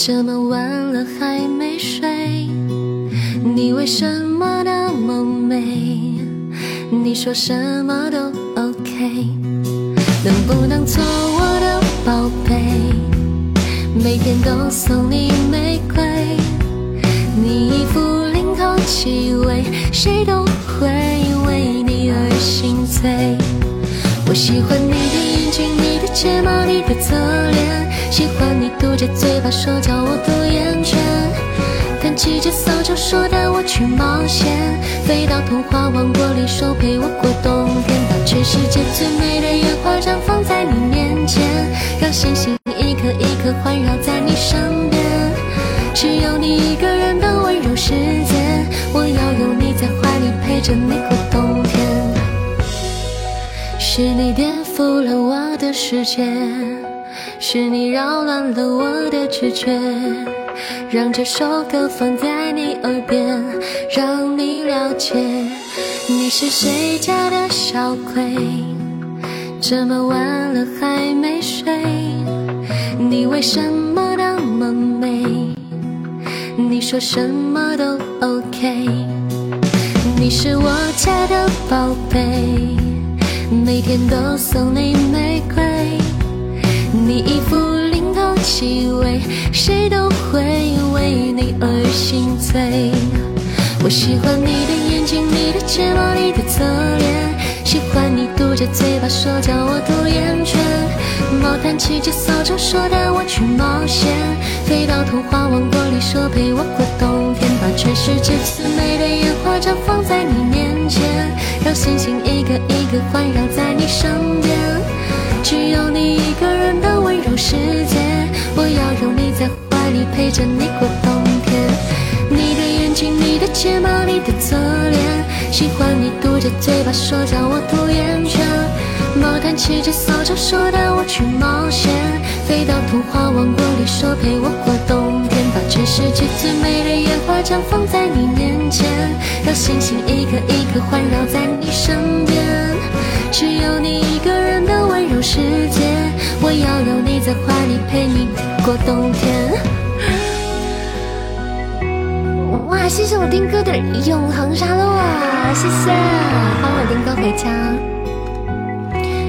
这么晚了还没睡？你为什么那么美？你说什么都 OK，能不能做我的宝贝？每天都送你玫瑰，你一副领口气味，谁都会为你而心醉。我喜欢你的眼睛，你的睫毛，你的侧脸，喜欢你嘟着嘴巴说叫我多厌倦。弹起着扫帚说带我去冒险，飞到童话王国里说陪我过冬天，把全世界最美的烟花绽放在你面前，让星星。一颗一颗环绕在你身边，只有你一个人的温柔世界，我要拥你在怀里陪着你过。是你颠覆了我的世界，是你扰乱了我的直觉，让这首歌放在你耳边，让你了解你是谁家的小鬼，这么晚了还没睡。你为什么那么美？你说什么都 OK。你是我家的宝贝，每天都送你玫瑰。你一副零头气味，谁都会为你而心醉。我喜欢你的眼睛，你的睫毛，你的侧脸，喜欢你嘟着嘴巴说叫我多厌倦。毛毯骑着扫帚，说带我去冒险，飞到童话王国里，说陪我过冬天，把全世界最美的绽放在你面前，让星星一个一个环绕在你身边，只有你一个人的温柔世界，我要拥你在怀里，陪着你过冬天。你的眼睛，你的睫毛，你的侧脸，喜欢你嘟着嘴巴说叫我多厌倦。毛毯骑着扫帚，说带我去冒险，飞到童话王国里，说陪我过冬天，把全世界最美的烟花绽放在你面前，让星星一颗一颗环绕在你身边，只有你一个人的温柔世界，我要拥你在怀里陪你。过冬天。哇，谢谢我丁哥的永恒沙漏啊！谢谢，欢迎我丁哥回家。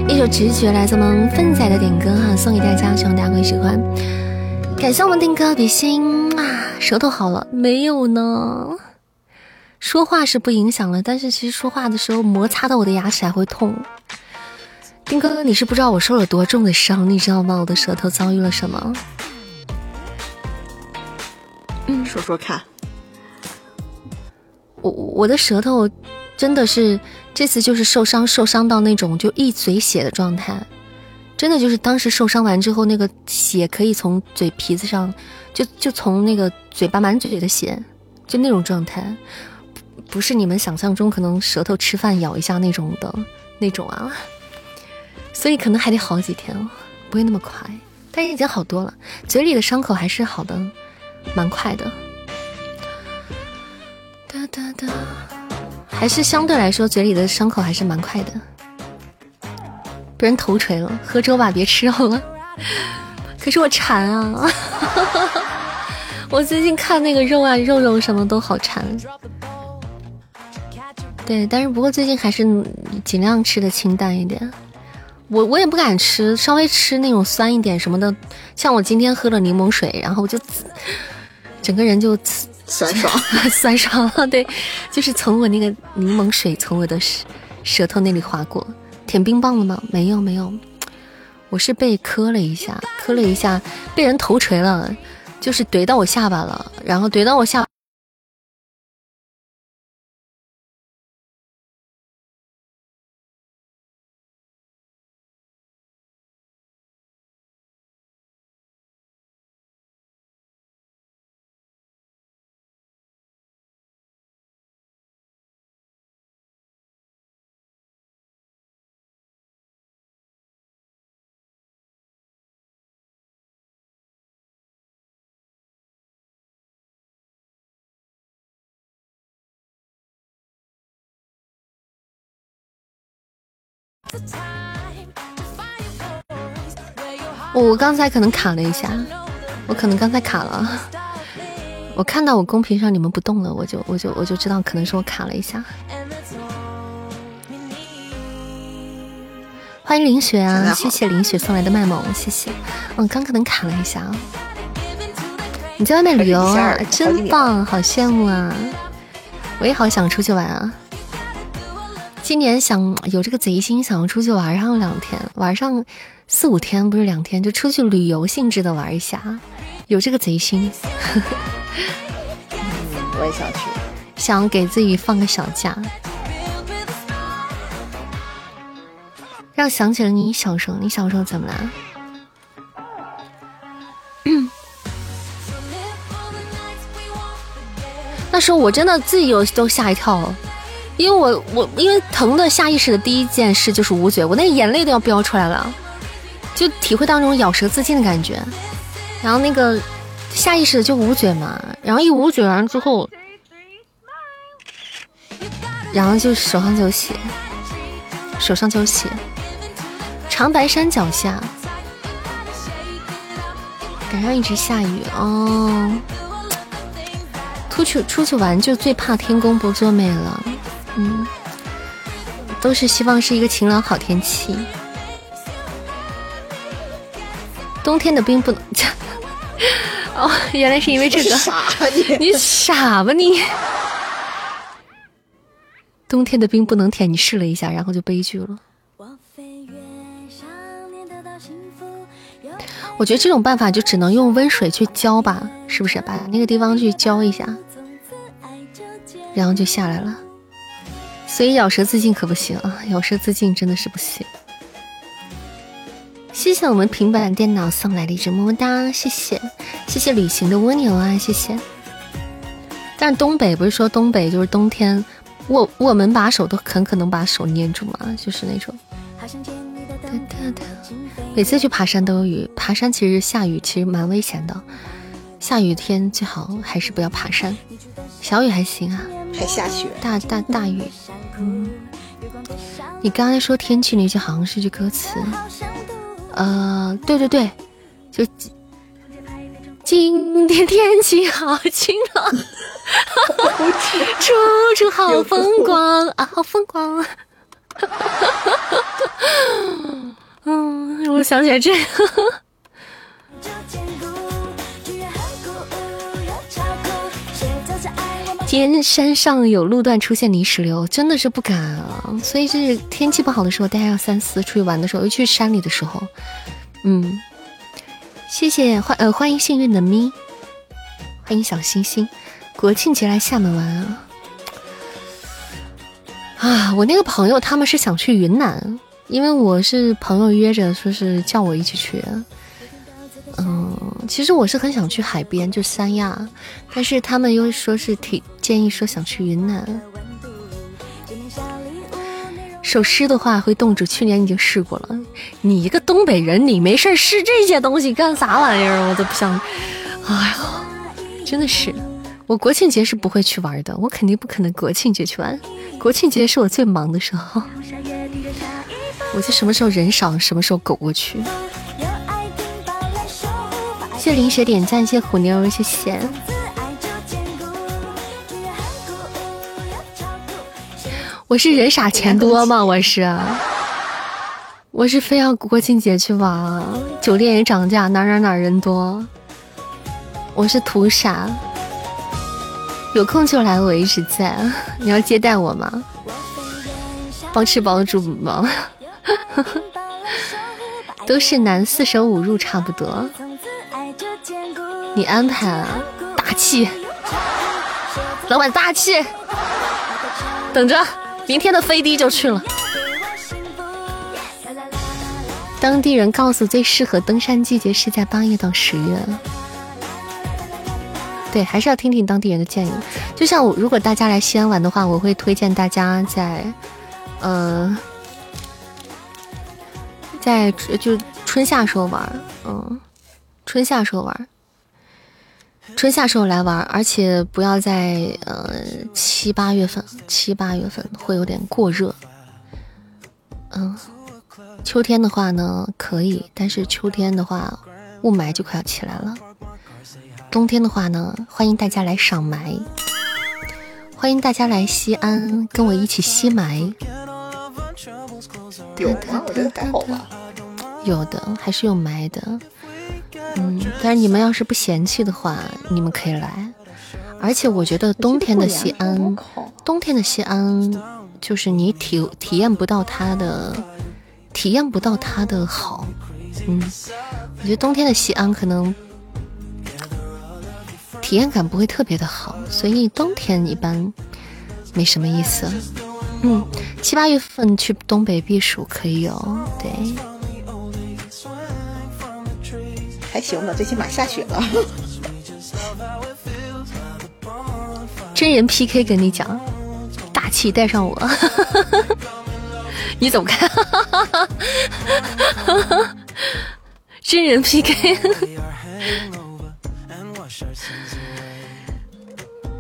一首直觉来自我们奋仔的点歌哈，送给大家，希望大家会喜欢。感谢我们丁哥比心啊，舌头好了没有呢？说话是不影响了，但是其实说话的时候摩擦到我的牙齿还会痛。丁哥，你是不知道我受了多重的伤，你知道吗？我的舌头遭遇了什么？嗯，说说看。我我的舌头真的是这次就是受伤，受伤到那种就一嘴血的状态，真的就是当时受伤完之后，那个血可以从嘴皮子上，就就从那个嘴巴满嘴的血，就那种状态。不是你们想象中可能舌头吃饭咬一下那种的那种啊，所以可能还得好几天，不会那么快，但是已经好多了，嘴里的伤口还是好的，蛮快的。哒哒哒，还是相对来说嘴里的伤口还是蛮快的。被人头锤了，喝粥吧，别吃肉了。可是我馋啊，我最近看那个肉啊，肉肉什么都好馋。对，但是不过最近还是尽量吃的清淡一点。我我也不敢吃，稍微吃那种酸一点什么的。像我今天喝了柠檬水，然后我就整个人就 酸爽，酸爽了。对，就是从我那个柠檬水从我的舌舌头那里划过。舔冰棒了吗？没有没有，我是被磕了一下，磕了一下，被人头锤了，就是怼到我下巴了，然后怼到我下。我刚才可能卡了一下，我可能刚才卡了。我看到我公屏上你们不动了，我就我就我就知道可能是我卡了一下。欢迎林雪啊，谢谢林雪送来的卖萌，谢谢。嗯，刚可能卡了一下啊。你在外面旅游啊，真棒，好羡慕啊！我也好想出去玩啊。今年想有这个贼心，想要出去玩上两天，玩上四五天，不是两天，就出去旅游性质的玩一下，有这个贼心。我也想去，想给自己放个小假，让想起了你小时候，你小时候怎么了？那时候我真的自己有都吓一跳。因为我我因为疼的下意识的第一件事就是捂嘴，我那眼泪都要飙出来了，就体会到那种咬舌自尽的感觉，然后那个下意识的就捂嘴嘛，然后一捂嘴完之后，然后就手上就有血，手上就有血。长白山脚下，赶上一直下雨哦，出去出去玩就最怕天公不作美了。嗯，都是希望是一个晴朗好天气。冬天的冰不能 哦，原来是因为这个。傻吧你？你傻吧你？冬天的冰不能舔，你试了一下，然后就悲剧了。我觉得这种办法就只能用温水去浇吧，是不是？把那个地方去浇一下，然后就下来了。所以咬舌自尽可不行啊！咬舌自尽真的是不行。谢谢我们平板电脑送来的一只么么哒，谢谢谢谢旅行的蜗牛啊，谢谢。但是东北不是说东北就是冬天握握门把手都很可能把手捏住吗？就是那种。每次去爬山都有雨，爬山其实下雨其实蛮危险的，下雨天最好还是不要爬山。小雨还行啊，还下雪，大大大雨。嗯，你刚才说天气那句好像是句歌词，呃，对对对，就今天天气好晴朗，处处好风光啊，好风光。嗯，我想起来这个。天山上有路段出现泥石流，真的是不敢啊！所以就是天气不好的时候，大家要三思。出去玩的时候，尤其是山里的时候，嗯。谢谢欢呃欢迎幸运的咪，欢迎小星星。国庆节来厦门玩啊！啊，我那个朋友他们是想去云南，因为我是朋友约着说是叫我一起去。嗯，其实我是很想去海边，就三亚，但是他们又说是提建议说想去云南。首湿的话会冻住，去年已经试过了。你一个东北人，你没事试这些东西干啥玩意儿？我都不想。哎呀，真的是，我国庆节是不会去玩的，我肯定不可能国庆节去玩。国庆节是我最忙的时候，我就什么时候人少，什么时候狗过去。谢林雪点赞，谢虎妞，谢谢。我是人傻钱多吗？我是，我是非要国庆节去玩，酒店也涨价，哪哪哪人多。我是图啥？有空就来，我一直在。你要接待我吗？包吃包住吗？都是男，四舍五入差不多。你安排啊，大气，老板大气，等着。明天的飞的就去了。当地人告诉最适合登山季节是在八月到十月。对，还是要听听当地人的建议。就像我，如果大家来西安玩的话，我会推荐大家在，呃，在就春夏时候玩，嗯，春夏时候玩。春夏时候来玩，而且不要在呃七八月份，七八月份会有点过热。嗯，秋天的话呢可以，但是秋天的话雾霾就快要起来了。冬天的话呢，欢迎大家来赏霾，欢迎大家来西安跟我一起吸霾。有吗？我觉得还好吧。有的，还是有霾的。嗯，但是你们要是不嫌弃的话，你们可以来。而且我觉得冬天的西安，冬天的西安就是你体体验不到它的，体验不到它的好。嗯，我觉得冬天的西安可能体验感不会特别的好，所以冬天一般没什么意思。嗯，七八月份去东北避暑可以哦。对。还行吧，最起码下雪了。真人 PK 跟你讲，大气带上我，你怎么看？真人 PK，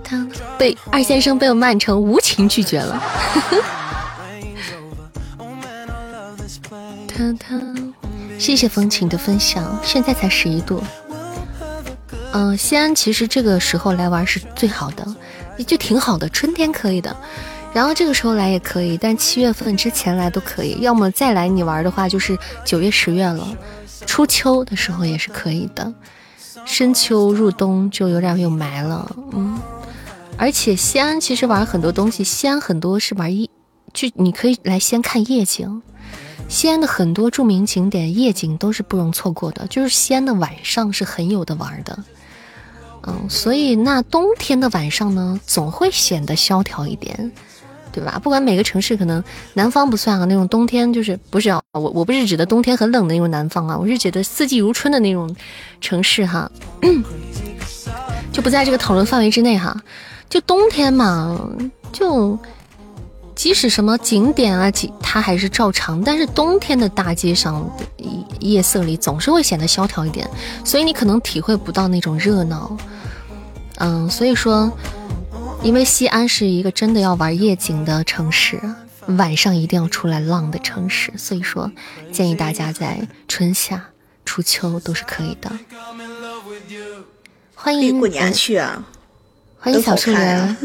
他被二先生被我曼城无情拒绝了。他他。谢谢风情的分享。现在才十一度，嗯，西安其实这个时候来玩是最好的，就挺好的。春天可以的，然后这个时候来也可以，但七月份之前来都可以。要么再来你玩的话，就是九月、十月了，初秋的时候也是可以的。深秋入冬就有点有霾了，嗯。而且西安其实玩很多东西，西安很多是玩夜，就你可以来先看夜景。西安的很多著名景点夜景都是不容错过的，就是西安的晚上是很有的玩的，嗯，所以那冬天的晚上呢，总会显得萧条一点，对吧？不管每个城市，可能南方不算啊，那种冬天就是不是啊，我我不是指的冬天很冷的那种南方啊，我是指的四季如春的那种城市哈，就不在这个讨论范围之内哈，就冬天嘛，就。即使什么景点啊，它还是照常。但是冬天的大街上，夜色里总是会显得萧条一点，所以你可能体会不到那种热闹。嗯，所以说，因为西安是一个真的要玩夜景的城市，晚上一定要出来浪的城市，所以说建议大家在春夏、初秋都是可以的。欢迎过年去啊！欢迎小树林。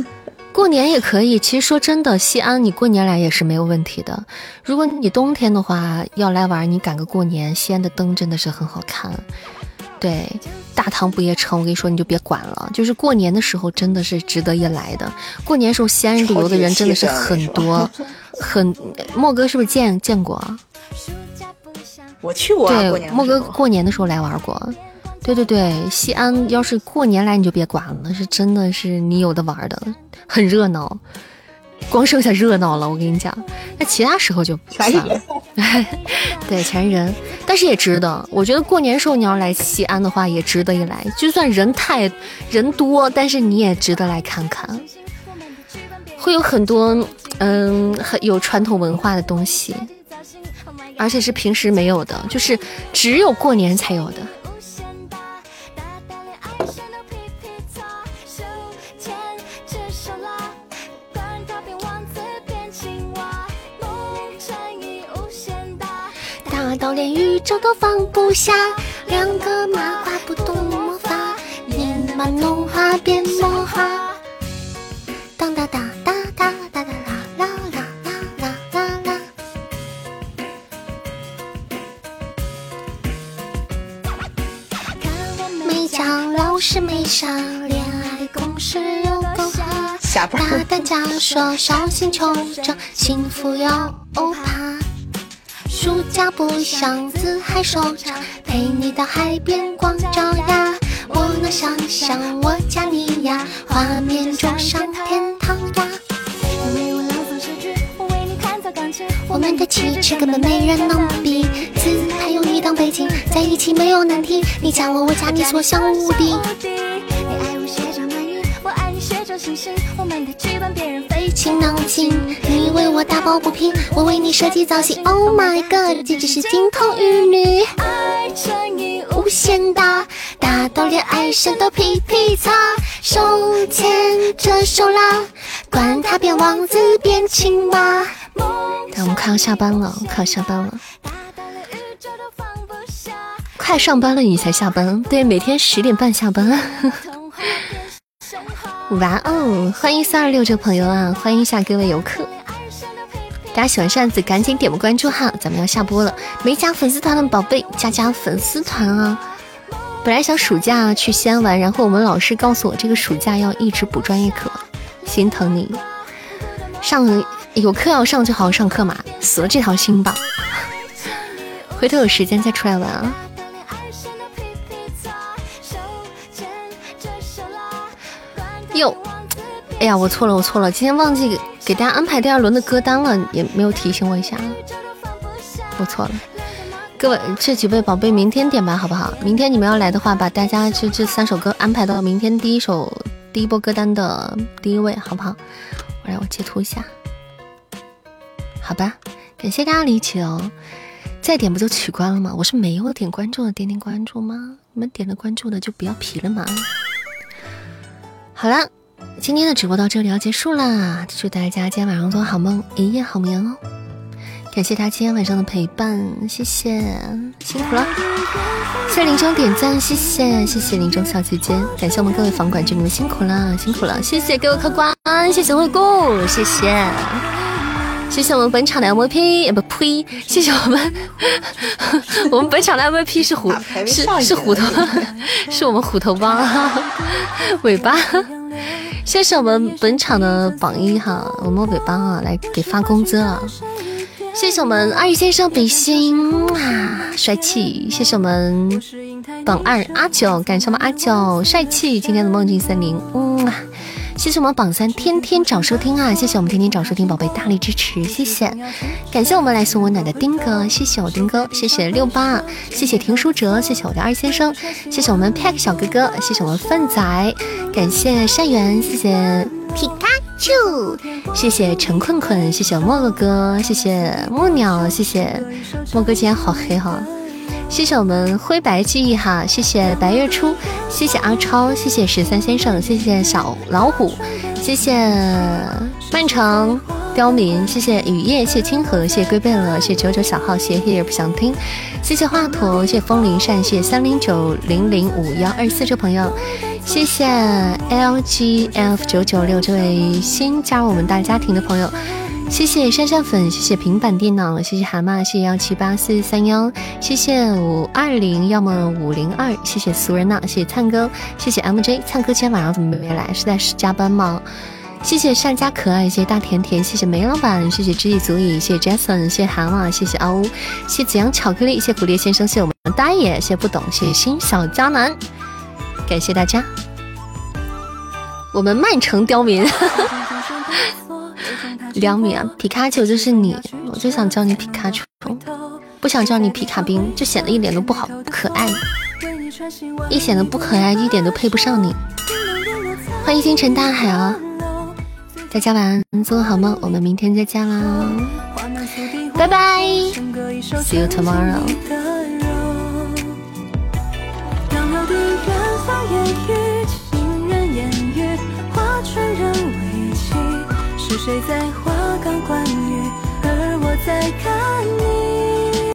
过年也可以，其实说真的，西安你过年来也是没有问题的。如果你冬天的话要来玩，你赶个过年，西安的灯真的是很好看。对，大唐不夜城，我跟你说，你就别管了。就是过年的时候，真的是值得一来的。过年时候，西安旅游的人真的是很多，很。莫哥是不是见见过？我去过。对，莫哥过年的时候来玩过。对对对，西安要是过年来你就别管了，是真的是你有的玩的，很热闹，光剩下热闹了。我跟你讲，那其他时候就算了。对，全是人，但是也值得。我觉得过年时候你要来西安的话，也值得一来。就算人太人多，但是你也值得来看看，会有很多嗯很有传统文化的东西，而且是平时没有的，就是只有过年才有的。到连宇宙都放不下，两个麻瓜不懂魔法，你把弄花变魔法。当哒哒哒哒哒哒啦啦啦啦啦啦。没讲老师没傻，恋爱公式有够哈。大胆假说，小心求证，幸福要怕。暑假不想自海收场，陪你到海边光脚丫。我能想象我家你呀，画面就像天堂呀。为我朗诵诗句，我为你弹奏钢琴。我们的气质根本没人能比，自拍有你当背景，在一起没有难题。你加我，我加你，所向无敌。你爱我学长满月，我爱你学长星星，我们的剧本别人情囊情，你为我打抱不平，我为你设计造型。Oh my god，简直是金童玉女。爱乘以无限大，大到连爱神都皮皮擦。手牵着手啦，管他变王子变青蛙。来，我们快要下班了，快要下班了。快上班了你才下班？对，每天十点半下班。哇哦！欢迎三二六这朋友啊，欢迎一下各位游客。大家喜欢扇子，赶紧点个关注哈，咱们要下播了。没加粉丝团的宝贝，加加粉丝团啊！本来想暑假去西安玩，然后我们老师告诉我，这个暑假要一直补专业课，心疼你。上有课要上，就好好上课嘛，死了这条心吧。回头有时间再出来玩啊。哟，哎呀，我错了，我错了，今天忘记给给大家安排第二轮的歌单了，也没有提醒我一下，我错了。各位这几位宝贝，明天点吧，好不好？明天你们要来的话，把大家这这三首歌安排到明天第一首第一波歌单的第一位，好不好？我来，我截图一下，好吧？感谢大家理解哦。再点不就取关了吗？我是没有点关注的，点点关注吗？你们点了关注的就不要皮了嘛。好了，今天的直播到这里要结束啦！祝大家今天晚上做好梦，一夜好眠哦！感谢大家今天晚上的陪伴，谢谢，辛苦了！谢谢林中点赞，谢谢谢谢林中小姐姐，感谢我们各位房管君，你们辛苦了，辛苦了！谢谢各位客官，谢谢惠顾，谢谢，谢谢我们本场的 MVP，不呸，谢谢我们，我们本场的 MVP 是虎，是是虎头，是我们虎头帮。尾巴，谢谢我们本场的榜一哈，我们尾巴啊来给发工资了。谢谢我们二先生比心啊，帅气！谢谢我们榜二阿九，感谢我们阿九帅气！今天的梦境森林，嗯。谢谢我们榜三天天找收听啊！谢谢我们天天找收听宝贝大力支持，谢谢，感谢我们来送温暖的丁哥，谢谢我丁哥，谢谢六八，谢谢听书哲，谢谢我的二先生，谢谢我们 Pack 小哥哥，谢谢我们粪仔，感谢善缘，谢谢皮卡丘，谢谢陈困困，谢谢莫哥哥，谢谢木鸟，谢谢莫哥今天好黑哈。谢谢我们灰白记忆哈，谢谢白月初，谢谢阿超，谢谢十三先生，谢谢小老虎，谢谢曼城，刁民，谢谢雨夜，谢清河，谢谢龟贝勒，谢谢九九小号，谢谢也不想听，谢谢华佗，谢谢风铃扇，谢谢三零九零零五幺二四这朋友，谢谢 LGF 九九六这位新加入我们大家庭的朋友，谢谢山山粉，谢谢平板电脑，谢谢蛤蟆，谢谢幺七八四三幺，谢谢五二零要么五零二，谢谢俗人呐，谢谢灿哥，谢谢 MJ，灿哥今天晚上怎么没来？是在加班吗？谢谢善家可爱，谢谢大甜甜，谢谢梅老板，谢谢知己足矣，谢谢 Jason，谢谢蛤蟆，谢谢嗷呜，谢谢紫阳巧克力，谢谢蝴蝶先生，谢我们大爷，谢谢不懂，谢谢心小渣男，感谢大家。我们曼城刁民，哈 哈刁民啊！皮卡丘就是你，我就想叫你皮卡丘，不想叫你皮卡兵，就显得一点都不好可爱，一显得不可爱，一点都配不上你。欢迎星辰大海啊！大家晚安，做个好梦，我们明天再见啦，拜拜，See you tomorrow。谁在花岗观雨，而我在看你。